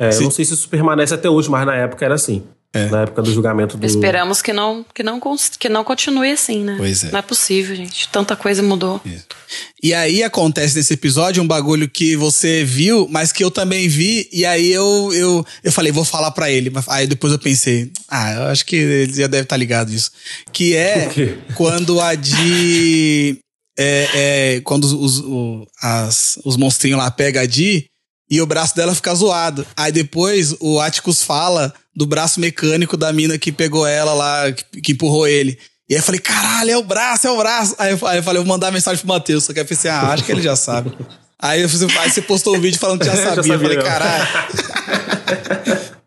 Speaker 2: É, eu
Speaker 1: Sim.
Speaker 2: não sei se isso permanece até hoje, mas na época era assim.
Speaker 1: É.
Speaker 2: Na época do julgamento do.
Speaker 4: Esperamos que não, que, não, que não continue assim, né?
Speaker 1: Pois é.
Speaker 4: Não é possível, gente. Tanta coisa mudou.
Speaker 1: E aí acontece nesse episódio um bagulho que você viu, mas que eu também vi, e aí eu eu, eu falei, vou falar pra ele. Mas Aí depois eu pensei, ah, eu acho que ele já deve estar ligado nisso. Que é quando a Di. É, é, quando os, os, o- as- os monstrinhos lá pegam a Di e o braço dela fica zoado. Aí depois o Atticus fala do braço mecânico da mina que pegou ela lá, que, que empurrou ele. E aí eu falei, caralho, é o braço, é o braço. Aí eu, aí eu falei, eu vou mandar mensagem pro Matheus. Só que eu pensei, ah, acho que ele já sabe. Aí, eu aí você postou um vídeo falando que já
Speaker 2: Já
Speaker 1: sabia. Eu falei,
Speaker 2: sabia.
Speaker 1: caralho.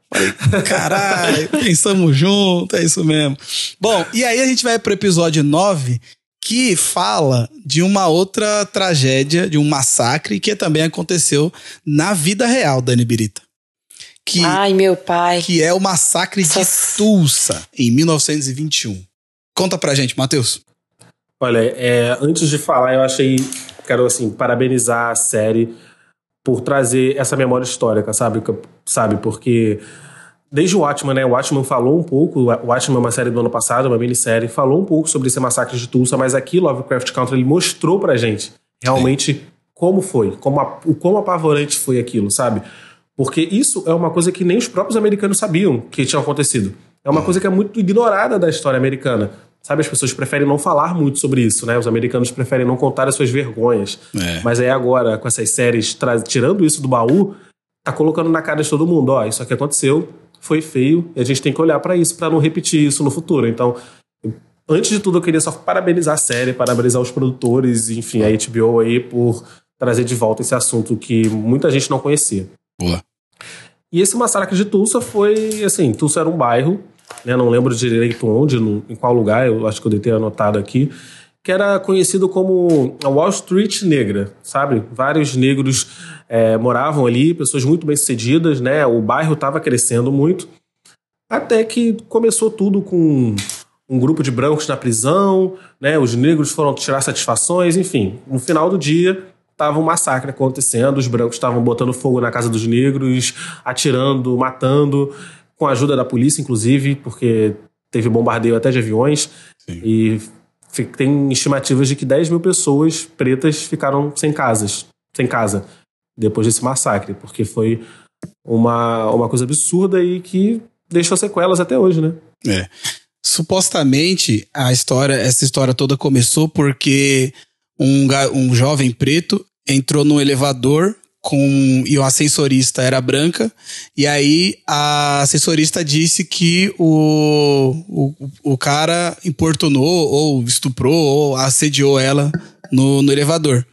Speaker 1: Falei, caralho, pensamos junto, é isso mesmo. Bom, e aí a gente vai pro episódio 9, que fala de uma outra tragédia, de um massacre que também aconteceu na vida real, Dani Birita. Que,
Speaker 4: Ai, meu pai.
Speaker 1: que é o massacre de. Tulsa, em 1921. Conta pra gente, Matheus.
Speaker 2: Olha, é, antes de falar, eu achei. Quero, assim, parabenizar a série por trazer essa memória histórica, sabe? Sabe? Porque. Desde o Watchman, né? O Watchman falou um pouco. O Watchman é uma série do ano passado, uma minissérie, falou um pouco sobre esse massacre de Tulsa, mas aqui Lovecraft Country ele mostrou pra gente realmente como foi, como a- o quão apavorante foi aquilo, sabe? Porque isso é uma coisa que nem os próprios americanos sabiam que tinha acontecido. É uma coisa que é muito ignorada da história americana. Sabe, as pessoas preferem não falar muito sobre isso, né? Os americanos preferem não contar as suas vergonhas.
Speaker 1: É.
Speaker 2: Mas aí agora, com essas séries, tirando isso do baú, tá colocando na cara de todo mundo, ó, isso aqui aconteceu, foi feio, e a gente tem que olhar pra isso pra não repetir isso no futuro. Então, antes de tudo, eu queria só parabenizar a série, parabenizar os produtores, enfim, a HBO aí por trazer de volta esse assunto que muita gente não conhecia.
Speaker 1: Boa.
Speaker 2: E esse massacre de Tulsa foi, assim, Tulsa era um bairro né? Não lembro direito onde, em qual lugar, eu acho que eu devo ter anotado aqui, que era conhecido como a Wall Street negra, sabe? Vários negros é, moravam ali, pessoas muito bem sucedidas, né? O bairro estava crescendo muito, até que começou tudo com um grupo de brancos na prisão, né? Os negros foram tirar satisfações, enfim. No final do dia, estava um massacre acontecendo, os brancos estavam botando fogo na casa dos negros, atirando, matando, com a ajuda da polícia, inclusive, porque teve bombardeio até de aviões.
Speaker 1: Sim.
Speaker 2: E tem estimativas de que 10 mil pessoas pretas ficaram sem casas, sem casa, depois desse massacre, porque foi uma, uma coisa absurda e que deixou sequelas até hoje, né?
Speaker 1: É. Supostamente, a história, essa história toda começou porque um, um jovem preto entrou num elevador com e o ascensorista era branca e aí a ascensorista disse que o, o, o cara importunou ou estuprou ou assediou ela no, no elevador.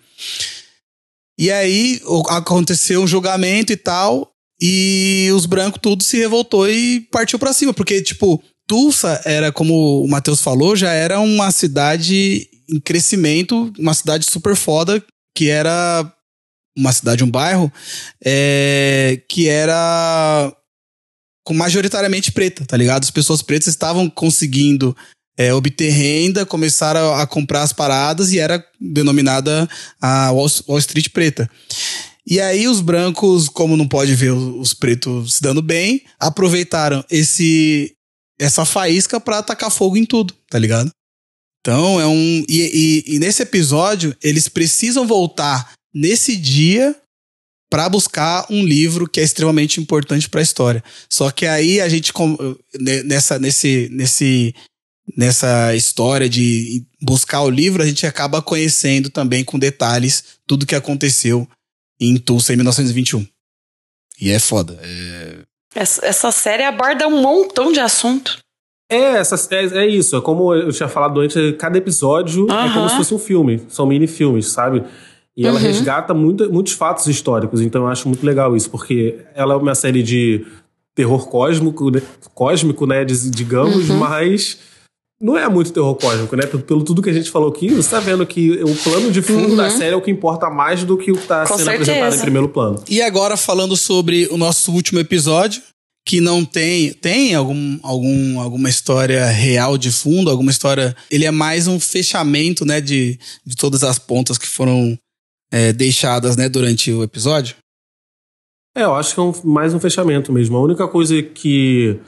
Speaker 1: E aí aconteceu um julgamento e tal, e os brancos tudo se revoltou e partiu pra cima, porque tipo, Tulsa era como o Matheus falou, já era uma cidade em crescimento, uma cidade super foda, que era uma cidade, um bairro, é, que era com majoritariamente preta, tá ligado? As pessoas pretas estavam conseguindo é, obter renda, começaram a comprar as paradas e era denominada a Wall, Wall Street preta. E aí os brancos, como não pode ver os, os pretos se dando bem, aproveitaram esse essa faísca pra atacar fogo em tudo, tá ligado? Então é um. E, e- e nesse episódio, eles precisam voltar nesse dia pra buscar um livro que é extremamente importante pra história. Só que aí a gente nessa nesse nesse nessa história de buscar o livro, a gente acaba conhecendo também com detalhes tudo que aconteceu em Tulsa em 1921. E é foda. É...
Speaker 4: Essa, essa série aborda um montão de assunto.
Speaker 2: É, essa, é, é isso. É como eu tinha falado antes, cada episódio é como se fosse um filme. São mini-filmes, sabe? E ela resgata muito, muitos fatos históricos. Então eu acho muito legal isso, porque ela é uma série de terror cósmico, né? cósmico, né? Digamos, mas não é muito terror cósmico, né? Pelo, pelo tudo que a gente falou aqui, você tá vendo que o plano de fundo da série é o que importa mais do que o que tá
Speaker 4: Com
Speaker 2: sendo
Speaker 4: certeza.
Speaker 2: apresentado em primeiro plano.
Speaker 1: E agora falando sobre o nosso último episódio, que não tem tem algum, algum alguma história real de fundo, alguma história. Ele é mais um fechamento, né, de, de todas as pontas que foram é, deixadas, né, durante o episódio.
Speaker 2: É, eu acho que é um- mais um fechamento mesmo. A única coisa que,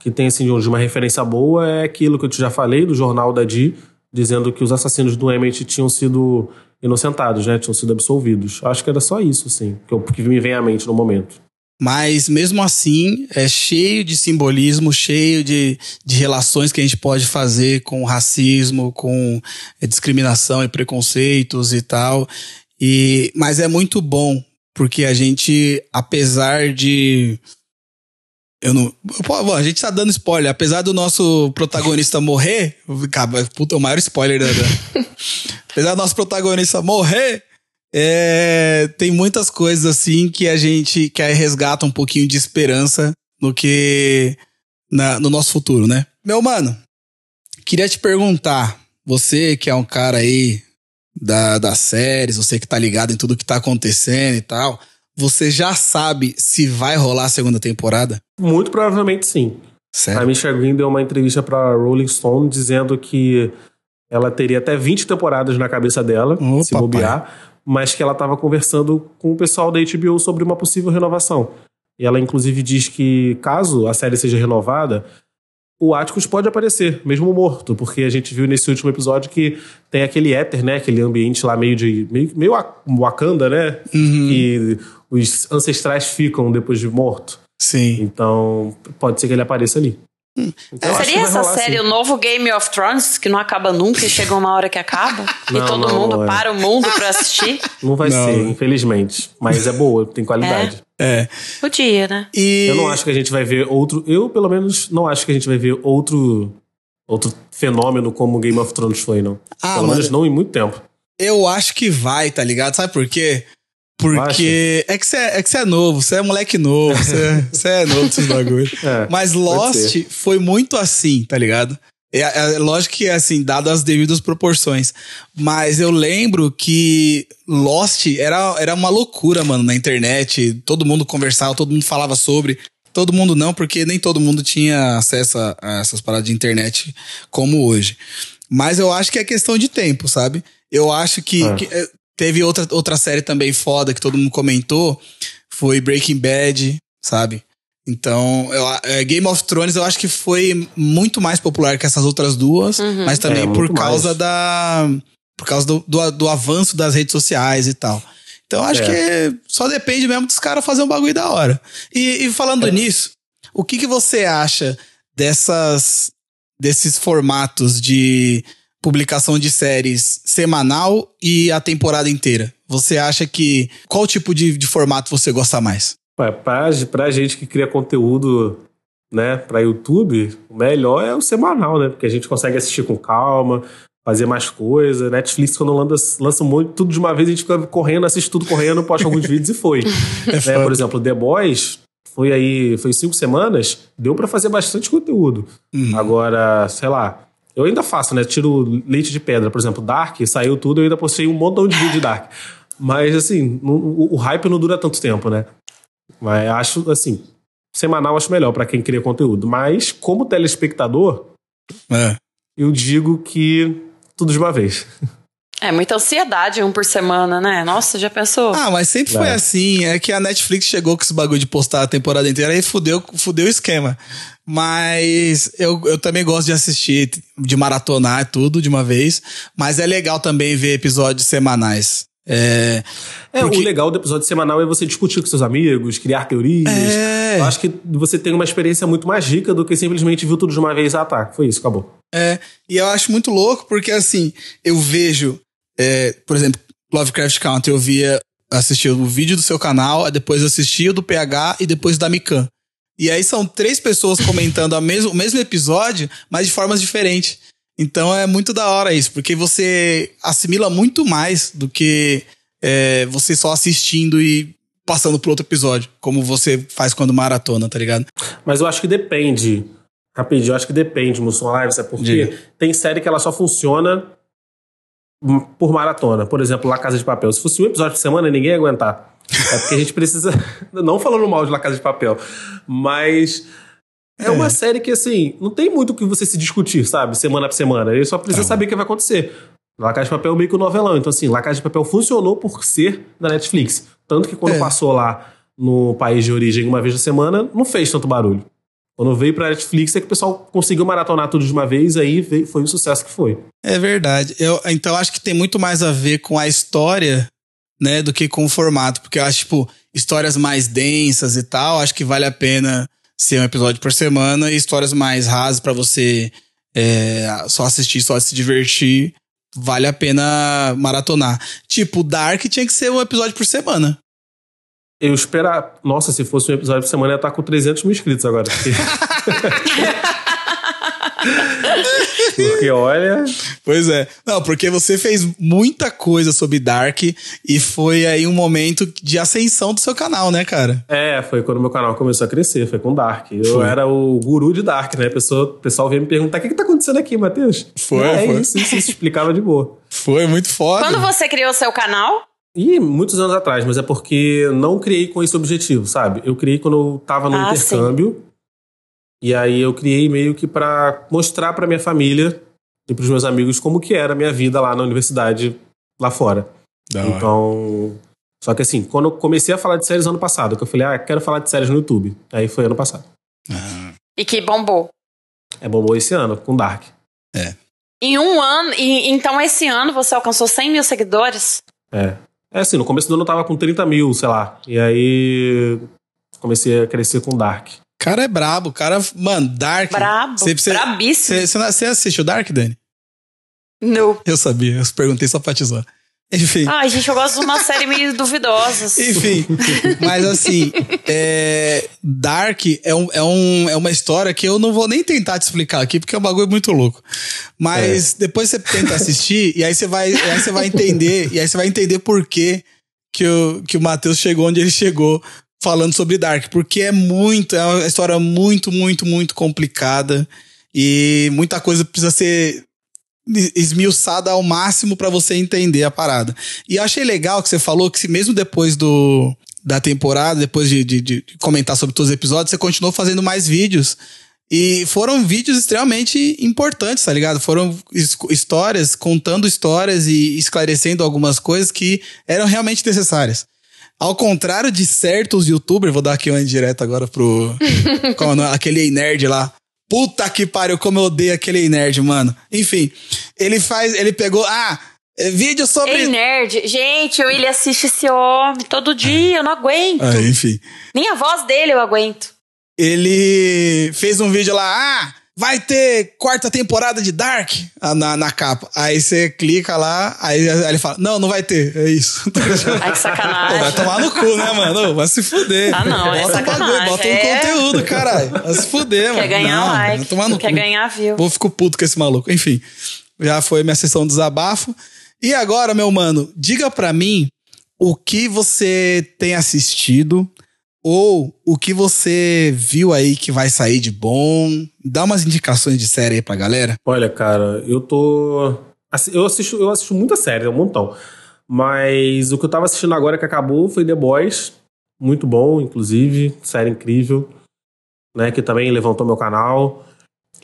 Speaker 2: que tem assim, de uma referência boa é aquilo que eu te já falei do jornal da Di, dizendo que os assassinos do Emmett tinham sido inocentados, né? Tinham sido absolvidos. Acho que era só isso, assim, que, eu- que me vem à mente no momento.
Speaker 1: Mas mesmo assim, é cheio de simbolismo, cheio de, de relações que a gente pode fazer com racismo, com é, discriminação e preconceitos e tal. E, mas é muito bom, porque a gente, apesar de. Eu não. Bom, a gente tá dando spoiler. Apesar do nosso protagonista morrer. Cara, puta, é o maior spoiler da- apesar do nosso protagonista morrer. É, tem muitas coisas assim que a gente que resgata um pouquinho de esperança no que na- no nosso futuro, né? Meu mano, queria te perguntar, você que é um cara aí da, das séries, você que tá ligado em tudo que tá acontecendo e tal, você já sabe se vai rolar a segunda temporada?
Speaker 2: Muito provavelmente sim. A? Misha Green deu uma entrevista pra Rolling Stone dizendo que ela teria até 20 temporadas na cabeça dela, se
Speaker 1: papai.
Speaker 2: bobear, mas que ela estava conversando com o pessoal da HBO sobre uma possível renovação. E ela, inclusive, diz que caso a série seja renovada, o Atticus pode aparecer, mesmo morto, porque a gente viu nesse último episódio que tem aquele éter, né? Aquele ambiente lá meio de. meio, meio Wakanda, né?
Speaker 1: Uhum.
Speaker 2: Que os ancestrais ficam depois de morto.
Speaker 1: Sim.
Speaker 2: Então, pode ser que ele apareça ali. Então,
Speaker 4: Seria essa série
Speaker 2: sim.
Speaker 4: o novo Game of Thrones, que não acaba nunca e chega uma hora que acaba?
Speaker 2: Não,
Speaker 4: e todo
Speaker 2: não,
Speaker 4: mundo
Speaker 2: é.
Speaker 4: para o mundo pra assistir?
Speaker 2: Não vai
Speaker 1: Não.
Speaker 2: ser, infelizmente. Mas é boa, tem qualidade.
Speaker 1: É.
Speaker 4: Podia, né?
Speaker 1: E
Speaker 2: Eu não acho que a gente vai ver outro. Eu, pelo menos, não acho que a gente vai ver outro. Outro fenômeno como Game of Thrones foi, não.
Speaker 1: Ah,
Speaker 2: pelo
Speaker 1: mano.
Speaker 2: menos não em muito tempo.
Speaker 1: Eu acho que vai, tá ligado? Sabe por quê? Porque é que você é, é, que você é novo, você é moleque novo, você, você é novo desses bagulhos.
Speaker 2: É,
Speaker 1: Mas Lost foi muito assim, tá ligado? É, é lógico que é assim, dado as devidas proporções. Mas eu lembro que Lost era, era uma loucura, mano, na internet. Todo mundo conversava, todo mundo falava sobre. Todo mundo não, porque nem todo mundo tinha acesso a, a essas paradas de internet como hoje. Mas eu acho que é questão de tempo, sabe? Eu acho que,
Speaker 2: É.
Speaker 1: que, eh, teve outra, outra série também foda que todo mundo comentou. Foi Breaking Bad, sabe? Então, eu, é, Game of Thrones eu acho que foi muito mais popular que essas outras duas, mas também
Speaker 2: É,
Speaker 1: por causa
Speaker 2: mais.
Speaker 1: da. Por causa do, do, do avanço das redes sociais e tal. Então, eu acho
Speaker 2: É.
Speaker 1: que só depende mesmo dos caras fazer um bagulho da hora. E, e falando nisso, o que, que você acha dessas desses formatos de publicação de séries semanal e a temporada inteira? Você acha que. Qual tipo de, de formato você gosta mais?
Speaker 2: Ué, pra, gente que cria conteúdo, né, pra YouTube, o melhor é o semanal, né? Porque a gente consegue assistir com calma, fazer mais coisa. Netflix, quando lança, lança muito, tudo de uma vez, a gente fica correndo, assiste tudo correndo, posta alguns vídeos e foi. né?
Speaker 1: foda.
Speaker 2: Por exemplo, The Boys foi aí, foi cinco semanas, deu pra fazer bastante conteúdo. Agora, sei lá, eu ainda faço, né? Tiro leite de pedra, por exemplo, Dark, saiu tudo, eu ainda postei um montão de vídeo de Dark. Mas, assim, o, o hype não dura tanto tempo, né? Mas acho, assim, semanal acho melhor pra quem cria conteúdo. Mas, como telespectador,
Speaker 1: É.
Speaker 2: eu digo que tudo de uma vez.
Speaker 4: É muita ansiedade um por semana, né? Nossa, já pensou?
Speaker 1: Ah, mas sempre foi
Speaker 2: É.
Speaker 1: assim. É que a Netflix chegou com esse bagulho de postar a temporada inteira e fudeu, fudeu o esquema. Mas eu, eu também gosto de assistir, de maratonar tudo de uma vez. Mas é legal também ver episódios semanais. É,
Speaker 2: É,
Speaker 1: Porque-
Speaker 2: o legal do episódio semanal é você discutir com seus amigos, criar teorias.
Speaker 1: É.
Speaker 2: Eu acho que você tem uma experiência muito mais rica do que simplesmente viu tudo de uma vez. Ah, tá, foi isso, acabou.
Speaker 1: É, e eu acho muito louco porque, assim, eu vejo, é, por exemplo, Lovecraft Country, eu via, assistia o vídeo do seu canal, depois eu assistia o do PH e depois da Mikan. E aí são três pessoas comentando a mesmo, o mesmo episódio, mas de formas diferentes. Então é muito da hora isso, porque você assimila muito mais do que é, você só assistindo e passando pro outro episódio, como você faz quando maratona, tá ligado?
Speaker 2: Mas eu acho que depende. Rapidinho, eu acho que depende, Mussum Live, sabe por quê?
Speaker 1: Diga.
Speaker 2: Tem série que ela só funciona por maratona. Por exemplo, La Casa de Papel. Se fosse um episódio por semana, ninguém ia aguentar. É porque a gente precisa. Não falando mal de La Casa de Papel, mas. É, uma série que, assim, não tem muito o que você se discutir, sabe? Semana por semana. Ele só precisa saber o que vai acontecer. La Casa de Papel é meio que um novelão. Então, assim, La Casa de Papel funcionou por ser da Netflix. Tanto que quando
Speaker 1: É.
Speaker 2: passou lá no país de origem uma vez na semana, não fez tanto barulho. Quando veio pra Netflix é que o pessoal conseguiu maratonar tudo de uma vez, aí veio- foi o sucesso que foi.
Speaker 1: É verdade. Eu, então acho que tem muito mais a ver com a história, né, do que com o formato. Porque eu acho, tipo, histórias mais densas e tal, acho que vale a pena ser um episódio por semana. E histórias mais rasas pra você é, só assistir, só se divertir, vale a pena maratonar. Tipo, Dark tinha que ser um episódio por semana.
Speaker 2: Eu esperar. Nossa, se fosse um episódio por semana, eu ia estar com 300 mil inscritos agora. Porque, Porque, olha.
Speaker 1: Pois é. Não, porque você fez muita coisa sobre Dark e foi aí um momento de ascensão do seu canal, né, cara?
Speaker 2: É, foi quando meu canal começou a crescer, foi com Dark. Eu
Speaker 1: Foi.
Speaker 2: era o guru de Dark, né? O pessoal veio me perguntar: o que, que tá acontecendo aqui, Matheus?
Speaker 1: Foi,
Speaker 2: é
Speaker 1: foi.
Speaker 2: isso, isso, isso explicava de boa.
Speaker 1: Foi muito foda.
Speaker 4: Quando você criou seu canal?
Speaker 2: E muitos anos atrás, mas é porque não criei com esse objetivo, sabe? Eu criei quando eu tava no
Speaker 4: Ah,
Speaker 2: intercâmbio. E aí eu criei meio que pra mostrar pra minha família e pros meus amigos como que era a minha vida lá na universidade lá fora.
Speaker 1: Da hora.
Speaker 2: Então, só que assim, quando eu comecei a falar de séries ano passado, que eu falei, ah, quero falar de séries no YouTube. Aí foi ano passado.
Speaker 4: E que bombou.
Speaker 2: É bombou esse ano com Dark.
Speaker 4: Em um ano, e, então esse ano você alcançou 100 mil seguidores?
Speaker 2: É. É assim, no começo do ano eu tava com 30 mil, sei lá. E aí comecei a crescer com Dark.
Speaker 1: cara é brabo, o cara, mano, Dark.
Speaker 4: Brabo,
Speaker 1: Você- você-
Speaker 4: brabíssimo.
Speaker 1: Você, você, não- você assistiu Dark, Dani?
Speaker 4: No.
Speaker 1: Eu sabia, eu perguntei só pra te zoar. Enfim.
Speaker 4: Ai, gente, eu gosto de uma série meio duvidosas.
Speaker 1: Enfim, mas assim, é, Dark é, um, é, um, é uma história que eu não vou nem tentar te explicar aqui, porque é um bagulho muito louco. Mas depois você tenta assistir, e aí você vai, aí você vai entender, e aí você vai entender por que, que o, que o Matheus chegou onde ele chegou falando sobre Dark, porque é muito, é uma história muito, muito, muito complicada e muita coisa precisa ser esmiuçada ao máximo para você entender a parada. E achei legal que você falou que se mesmo depois do da temporada, depois de, de, de comentar sobre todos os episódios, você continuou fazendo mais vídeos. E foram vídeos extremamente importantes, tá ligado? Foram histórias, contando histórias e esclarecendo algumas coisas que eram realmente necessárias. Ao contrário de certos youtubers, vou dar aqui uma indireta agora pro. é aquele nerd lá. Puta que pariu, como eu odeio aquele nerd, mano. Enfim, ele faz. Ele pegou. Ah, é vídeo sobre.
Speaker 4: Ei, nerd. Gente, o William assiste esse homem todo dia, eu não aguento.
Speaker 1: Ah, enfim.
Speaker 4: Nem a voz dele eu aguento.
Speaker 1: Ele fez um vídeo lá, ah, vai ter quarta temporada de Dark ah, na, na capa. Aí você clica lá, aí, aí ele fala, não, não vai ter, é isso.
Speaker 4: Ai, que sacanagem.
Speaker 1: Pô, vai tomar no cu, né, mano? Vai se fuder.
Speaker 4: Ah, não, é
Speaker 1: bota
Speaker 4: sacanagem.
Speaker 1: Um bagulho, bota um
Speaker 4: É.
Speaker 1: conteúdo, caralho. Vai se fuder, mano.
Speaker 4: Quer ganhar
Speaker 1: não,
Speaker 4: like,
Speaker 1: vai tomar no
Speaker 4: quer
Speaker 1: cu.
Speaker 4: ganhar view.
Speaker 1: Vou ficar puto com esse maluco. Enfim, já foi minha sessão de desabafo. E agora, meu mano, diga pra mim o que você tem assistido ou o que você viu aí que vai sair de bom. Dá umas indicações de série aí pra galera.
Speaker 2: Olha, cara, eu tô. Eu assisto, eu assisto muita série, um montão. Mas o que eu tava assistindo agora que acabou foi The Boys. Muito bom, inclusive. Série incrível. Né, que também levantou meu canal.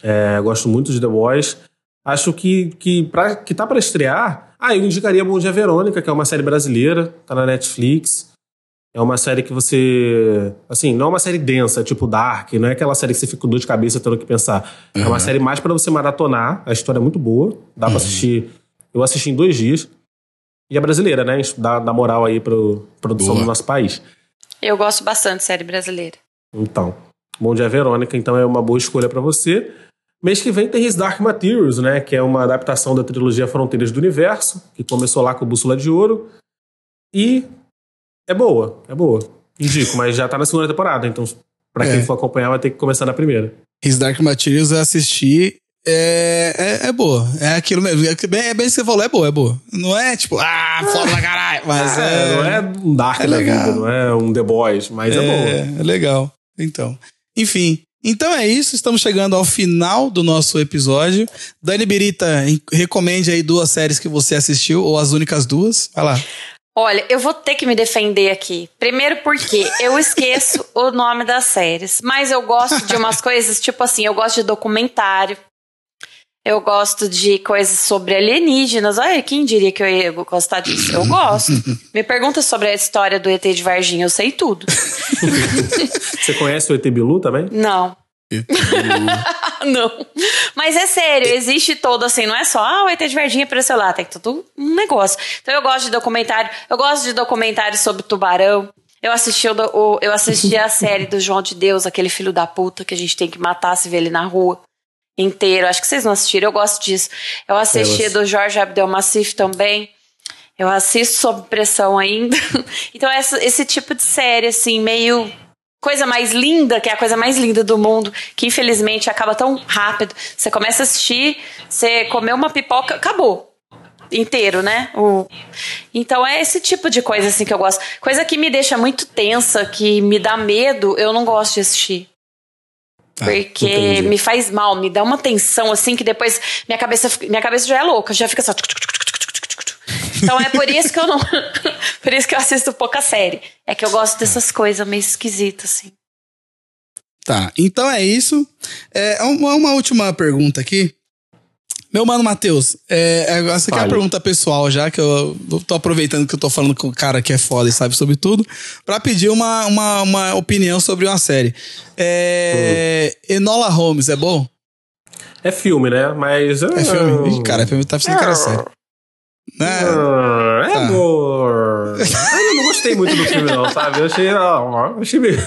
Speaker 2: É, gosto muito de The Boys. Acho que, que, pra, que tá pra estrear. Ah, eu indicaria Bom Dia Verônica, que é uma série brasileira, tá na Netflix. É uma série que você. Assim, não é uma série densa, tipo Dark, não é aquela série que você fica com dor de cabeça tendo que pensar. É uma série mais pra você maratonar. A história é muito boa. Dá pra assistir. Eu assisti em dois dias. E é brasileira, né? Isso Dá, dá moral aí pra produção
Speaker 1: Boa.
Speaker 2: do nosso país.
Speaker 4: Eu gosto bastante de série brasileira.
Speaker 2: Então, Bom Dia Verônica, então é uma boa escolha pra você. Mês que vem tem His Dark Materials, né? Que é uma adaptação da trilogia Fronteiras do Universo, que começou lá com Bússola de Ouro. E é boa, é boa. Indico, mas já tá na segunda temporada, então pra quem
Speaker 1: É.
Speaker 2: for acompanhar vai ter que começar na primeira.
Speaker 1: His Dark Materials eu assisti. É, é, é boa. É aquilo mesmo. É, bem, é bem isso que você falou, é boa, é boa. Não é tipo, ah, foda pra caralho. Mas é.
Speaker 2: não é um Dark
Speaker 1: é
Speaker 2: da
Speaker 1: legal.
Speaker 2: vida, não é um The Boys, mas é, boa.
Speaker 1: É, é legal. Então. Enfim. Então é isso, estamos chegando ao final do nosso episódio. Dani Birita, recomende aí duas séries que você assistiu, ou as únicas duas. Vai lá.
Speaker 4: Olha, eu vou ter que me defender aqui. Primeiro porque eu esqueço o nome das séries, mas eu gosto de umas coisas, tipo assim, eu gosto de documentário. Eu gosto de coisas sobre alienígenas. Olha, quem diria que eu ia gostar disso? Eu gosto. Me pergunta sobre a história do ET de Varginha, eu sei tudo.
Speaker 2: Você conhece o ET Bilu também?
Speaker 4: Não. não. Mas é sério, existe todo assim, não é só, ah, o ET de Verdinha apareceu lá, tem todo um negócio. Então eu gosto de documentário, eu gosto de documentário sobre tubarão. Eu assisti, o, o- eu assisti a série do João de Deus, aquele filho da puta que a gente tem que matar se vê ele na rua inteiro. Acho que vocês não assistiram, eu gosto disso. Eu assisti
Speaker 2: Eu
Speaker 4: do Jorge Abdelmassif também. Eu assisto sob pressão ainda. então, essa- esse tipo de série, assim, meio coisa mais linda, que é a coisa mais linda do mundo, que infelizmente acaba tão rápido. Você começa a assistir, você comeu uma pipoca, acabou. Inteiro, né? O- Então é esse tipo de coisa assim que eu gosto. Coisa que me deixa muito tensa, que me dá medo, eu não gosto de assistir. Porque
Speaker 2: entendi.
Speaker 4: me faz mal, me dá uma tensão assim que depois minha cabeça, minha cabeça já é louca, já fica só. Então é por isso que eu não. por isso que eu assisto pouca série. É que eu gosto dessas coisas meio esquisitas, assim.
Speaker 1: Tá, então é isso. É, uma, uma última pergunta aqui. Meu mano Matheus, é, é, essa aqui é uma pergunta pessoal, já que eu tô aproveitando que eu tô falando com o cara que é foda e sabe sobre tudo, pra pedir uma, uma, uma opinião sobre uma série. É, Enola Holmes, é bom?
Speaker 2: É filme, né? Mas.
Speaker 1: É filme? Ih, cara, é filme tá precisando cara sério. Né?
Speaker 2: Ah, É
Speaker 1: Tá.
Speaker 2: amor. eu não gostei muito do filme, não, sabe? Eu achei. ah, achei meio.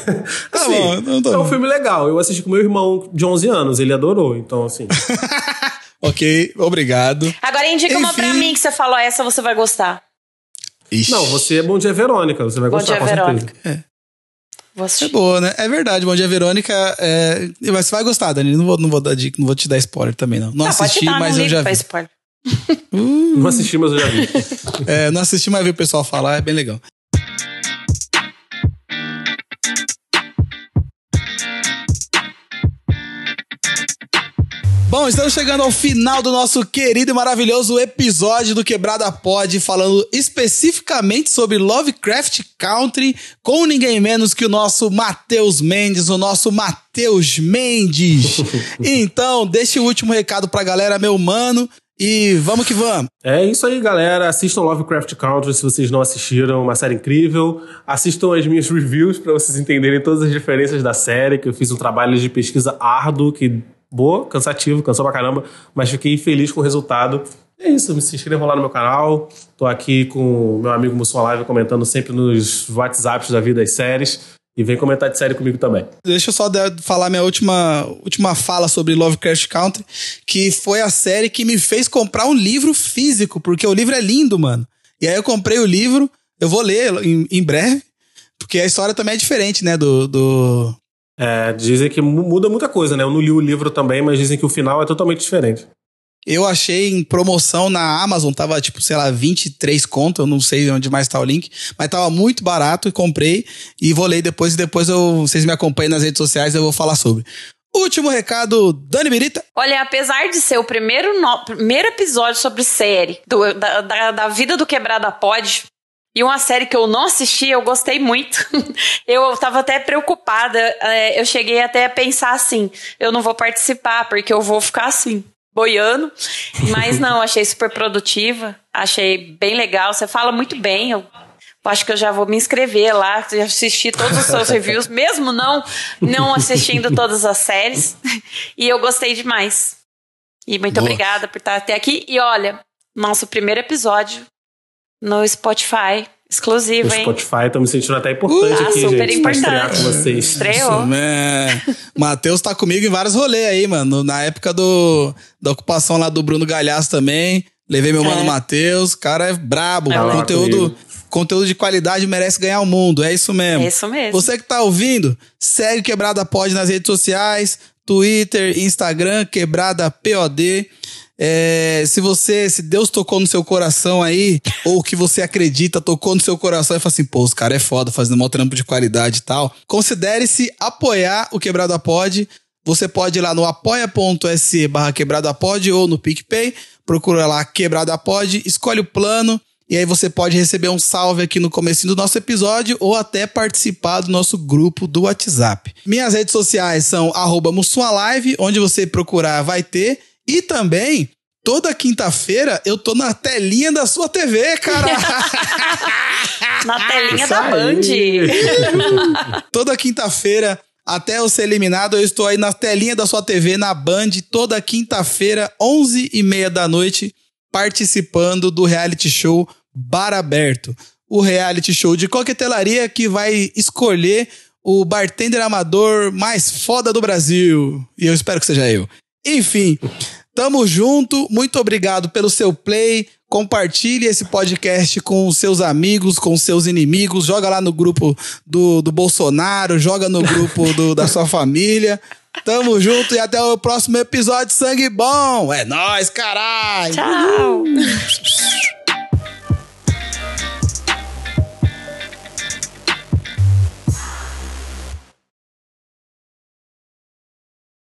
Speaker 2: Assim,
Speaker 1: bom, então tá
Speaker 2: é um filme legal. Eu assisti com meu irmão de 11 anos, ele adorou. Então, assim.
Speaker 1: Ok, obrigado.
Speaker 4: Agora indica uma
Speaker 1: Enfim.
Speaker 4: pra mim que você falou, essa você vai gostar.
Speaker 1: Ixi,
Speaker 2: Não, você é Bom Dia Verônica, você vai
Speaker 4: Bom
Speaker 2: gostar
Speaker 4: Dia
Speaker 2: com
Speaker 4: Verônica.
Speaker 2: certeza.
Speaker 1: É
Speaker 4: assistir.
Speaker 1: boa, né? É verdade, Bom Dia Verônica. É... Mas você vai gostar, Dani. Não vou, não vou dar dica, não vou te dar spoiler também, não. Não
Speaker 4: Ah, pode
Speaker 1: assisti, mas
Speaker 4: não
Speaker 1: eu já vi.
Speaker 4: spoiler.
Speaker 1: Hum.
Speaker 2: Não assisti, mas eu já vi.
Speaker 1: é, não assisti, mas vi o pessoal falar, é bem legal. Bom, estamos chegando ao final do nosso querido e maravilhoso episódio do Quebrada Pod, falando especificamente sobre Lovecraft Country, com ninguém menos que o nosso Matheus Mendes, o nosso Matheus Mendes. então, deixe o último recado pra galera, meu mano e vamos que vamos.
Speaker 2: É isso aí, galera. Assistam Lovecraft Country se vocês não assistiram, uma série incrível. Assistam as minhas reviews para vocês entenderem todas as diferenças da série, que eu fiz um trabalho de pesquisa árduo que boa, cansativo, cansou pra caramba, mas fiquei feliz com o resultado. É isso, se inscrevam lá no meu canal. Tô aqui com meu amigo Mussum Live comentando sempre nos WhatsApps da vida das séries. E vem comentar de série comigo também.
Speaker 1: Deixa eu só falar minha última, última fala sobre Lovecraft Country, que foi a série que me fez comprar um livro físico, porque o livro é lindo, mano. E aí eu comprei o livro, eu vou ler em, em breve, porque a história também é diferente, né, do, do,
Speaker 2: é, dizem que muda muita coisa, né? Eu não li o livro também, mas dizem que o final é totalmente diferente.
Speaker 1: Eu achei em promoção na Amazon, tava tipo, sei lá, 23 conto, eu não sei onde mais tá o link, mas tava muito barato e comprei e vou ler depois e depois eu, vocês me acompanhem nas redes sociais, eu vou falar sobre. Último recado, Dani Birita.
Speaker 4: Olha, apesar de ser o primeiro, no, primeiro episódio sobre série do, da, da, da vida do Quebrada Pod, e uma série que eu não assisti, eu gostei muito. eu tava até preocupada. É, eu cheguei até a pensar assim: eu não vou participar, porque eu vou ficar assim, boiando. Mas não, achei super produtiva. Achei bem legal. Você fala muito bem. Eu acho que eu já vou me inscrever lá, assistir todos os seus reviews, mesmo não, não assistindo todas as séries. E eu gostei demais. E muito Boa. obrigada por estar até aqui. E olha, nosso primeiro episódio no Spotify. Exclusivo,
Speaker 2: hein? Spotify, tô me sentindo até importante uh, aqui, super gente. Importante. Pra estrear com vocês.
Speaker 4: Estreou.
Speaker 1: Matheus tá comigo em vários rolês aí, mano. Na época do, da ocupação lá do Bruno Galhaço também. Levei meu é. mano Matheus. cara é brabo. É conteúdo, conteúdo de qualidade merece ganhar o mundo. É isso mesmo.
Speaker 4: É isso mesmo.
Speaker 1: Você que tá ouvindo, segue Quebrada Pod nas redes sociais. Twitter, Instagram, Quebrada POD. É, se você, se Deus tocou no seu coração aí, ou que você acredita tocou no seu coração e fala assim, pô, os caras é foda fazendo um trampo de qualidade e tal, considere-se apoiar o Quebrada Pod. Você pode ir lá no apoia.se barra quebrada pod ou no PicPay, procura lá quebrada pod, escolhe o plano e aí você pode receber um salve aqui no começo do nosso episódio ou até participar do nosso grupo do WhatsApp. Minhas redes sociais são arroba Live, onde você procurar vai ter. E também, toda quinta-feira, eu tô na telinha da sua TV, cara.
Speaker 4: na telinha da Band.
Speaker 1: toda quinta-feira, até eu ser eliminado, eu estou aí na telinha da sua TV, na Band, toda quinta-feira, 11 e meia da noite, participando do reality show Bar Aberto. O reality show de coquetelaria que vai escolher o bartender amador mais foda do Brasil. E eu espero que seja eu. Enfim, tamo junto. Muito obrigado pelo seu play. Compartilhe esse podcast com seus amigos, com seus inimigos. Joga lá no grupo do, do Bolsonaro, joga no grupo do, da sua família. Tamo junto e até o próximo episódio. Sangue bom! É nóis, caralho!
Speaker 4: Tchau!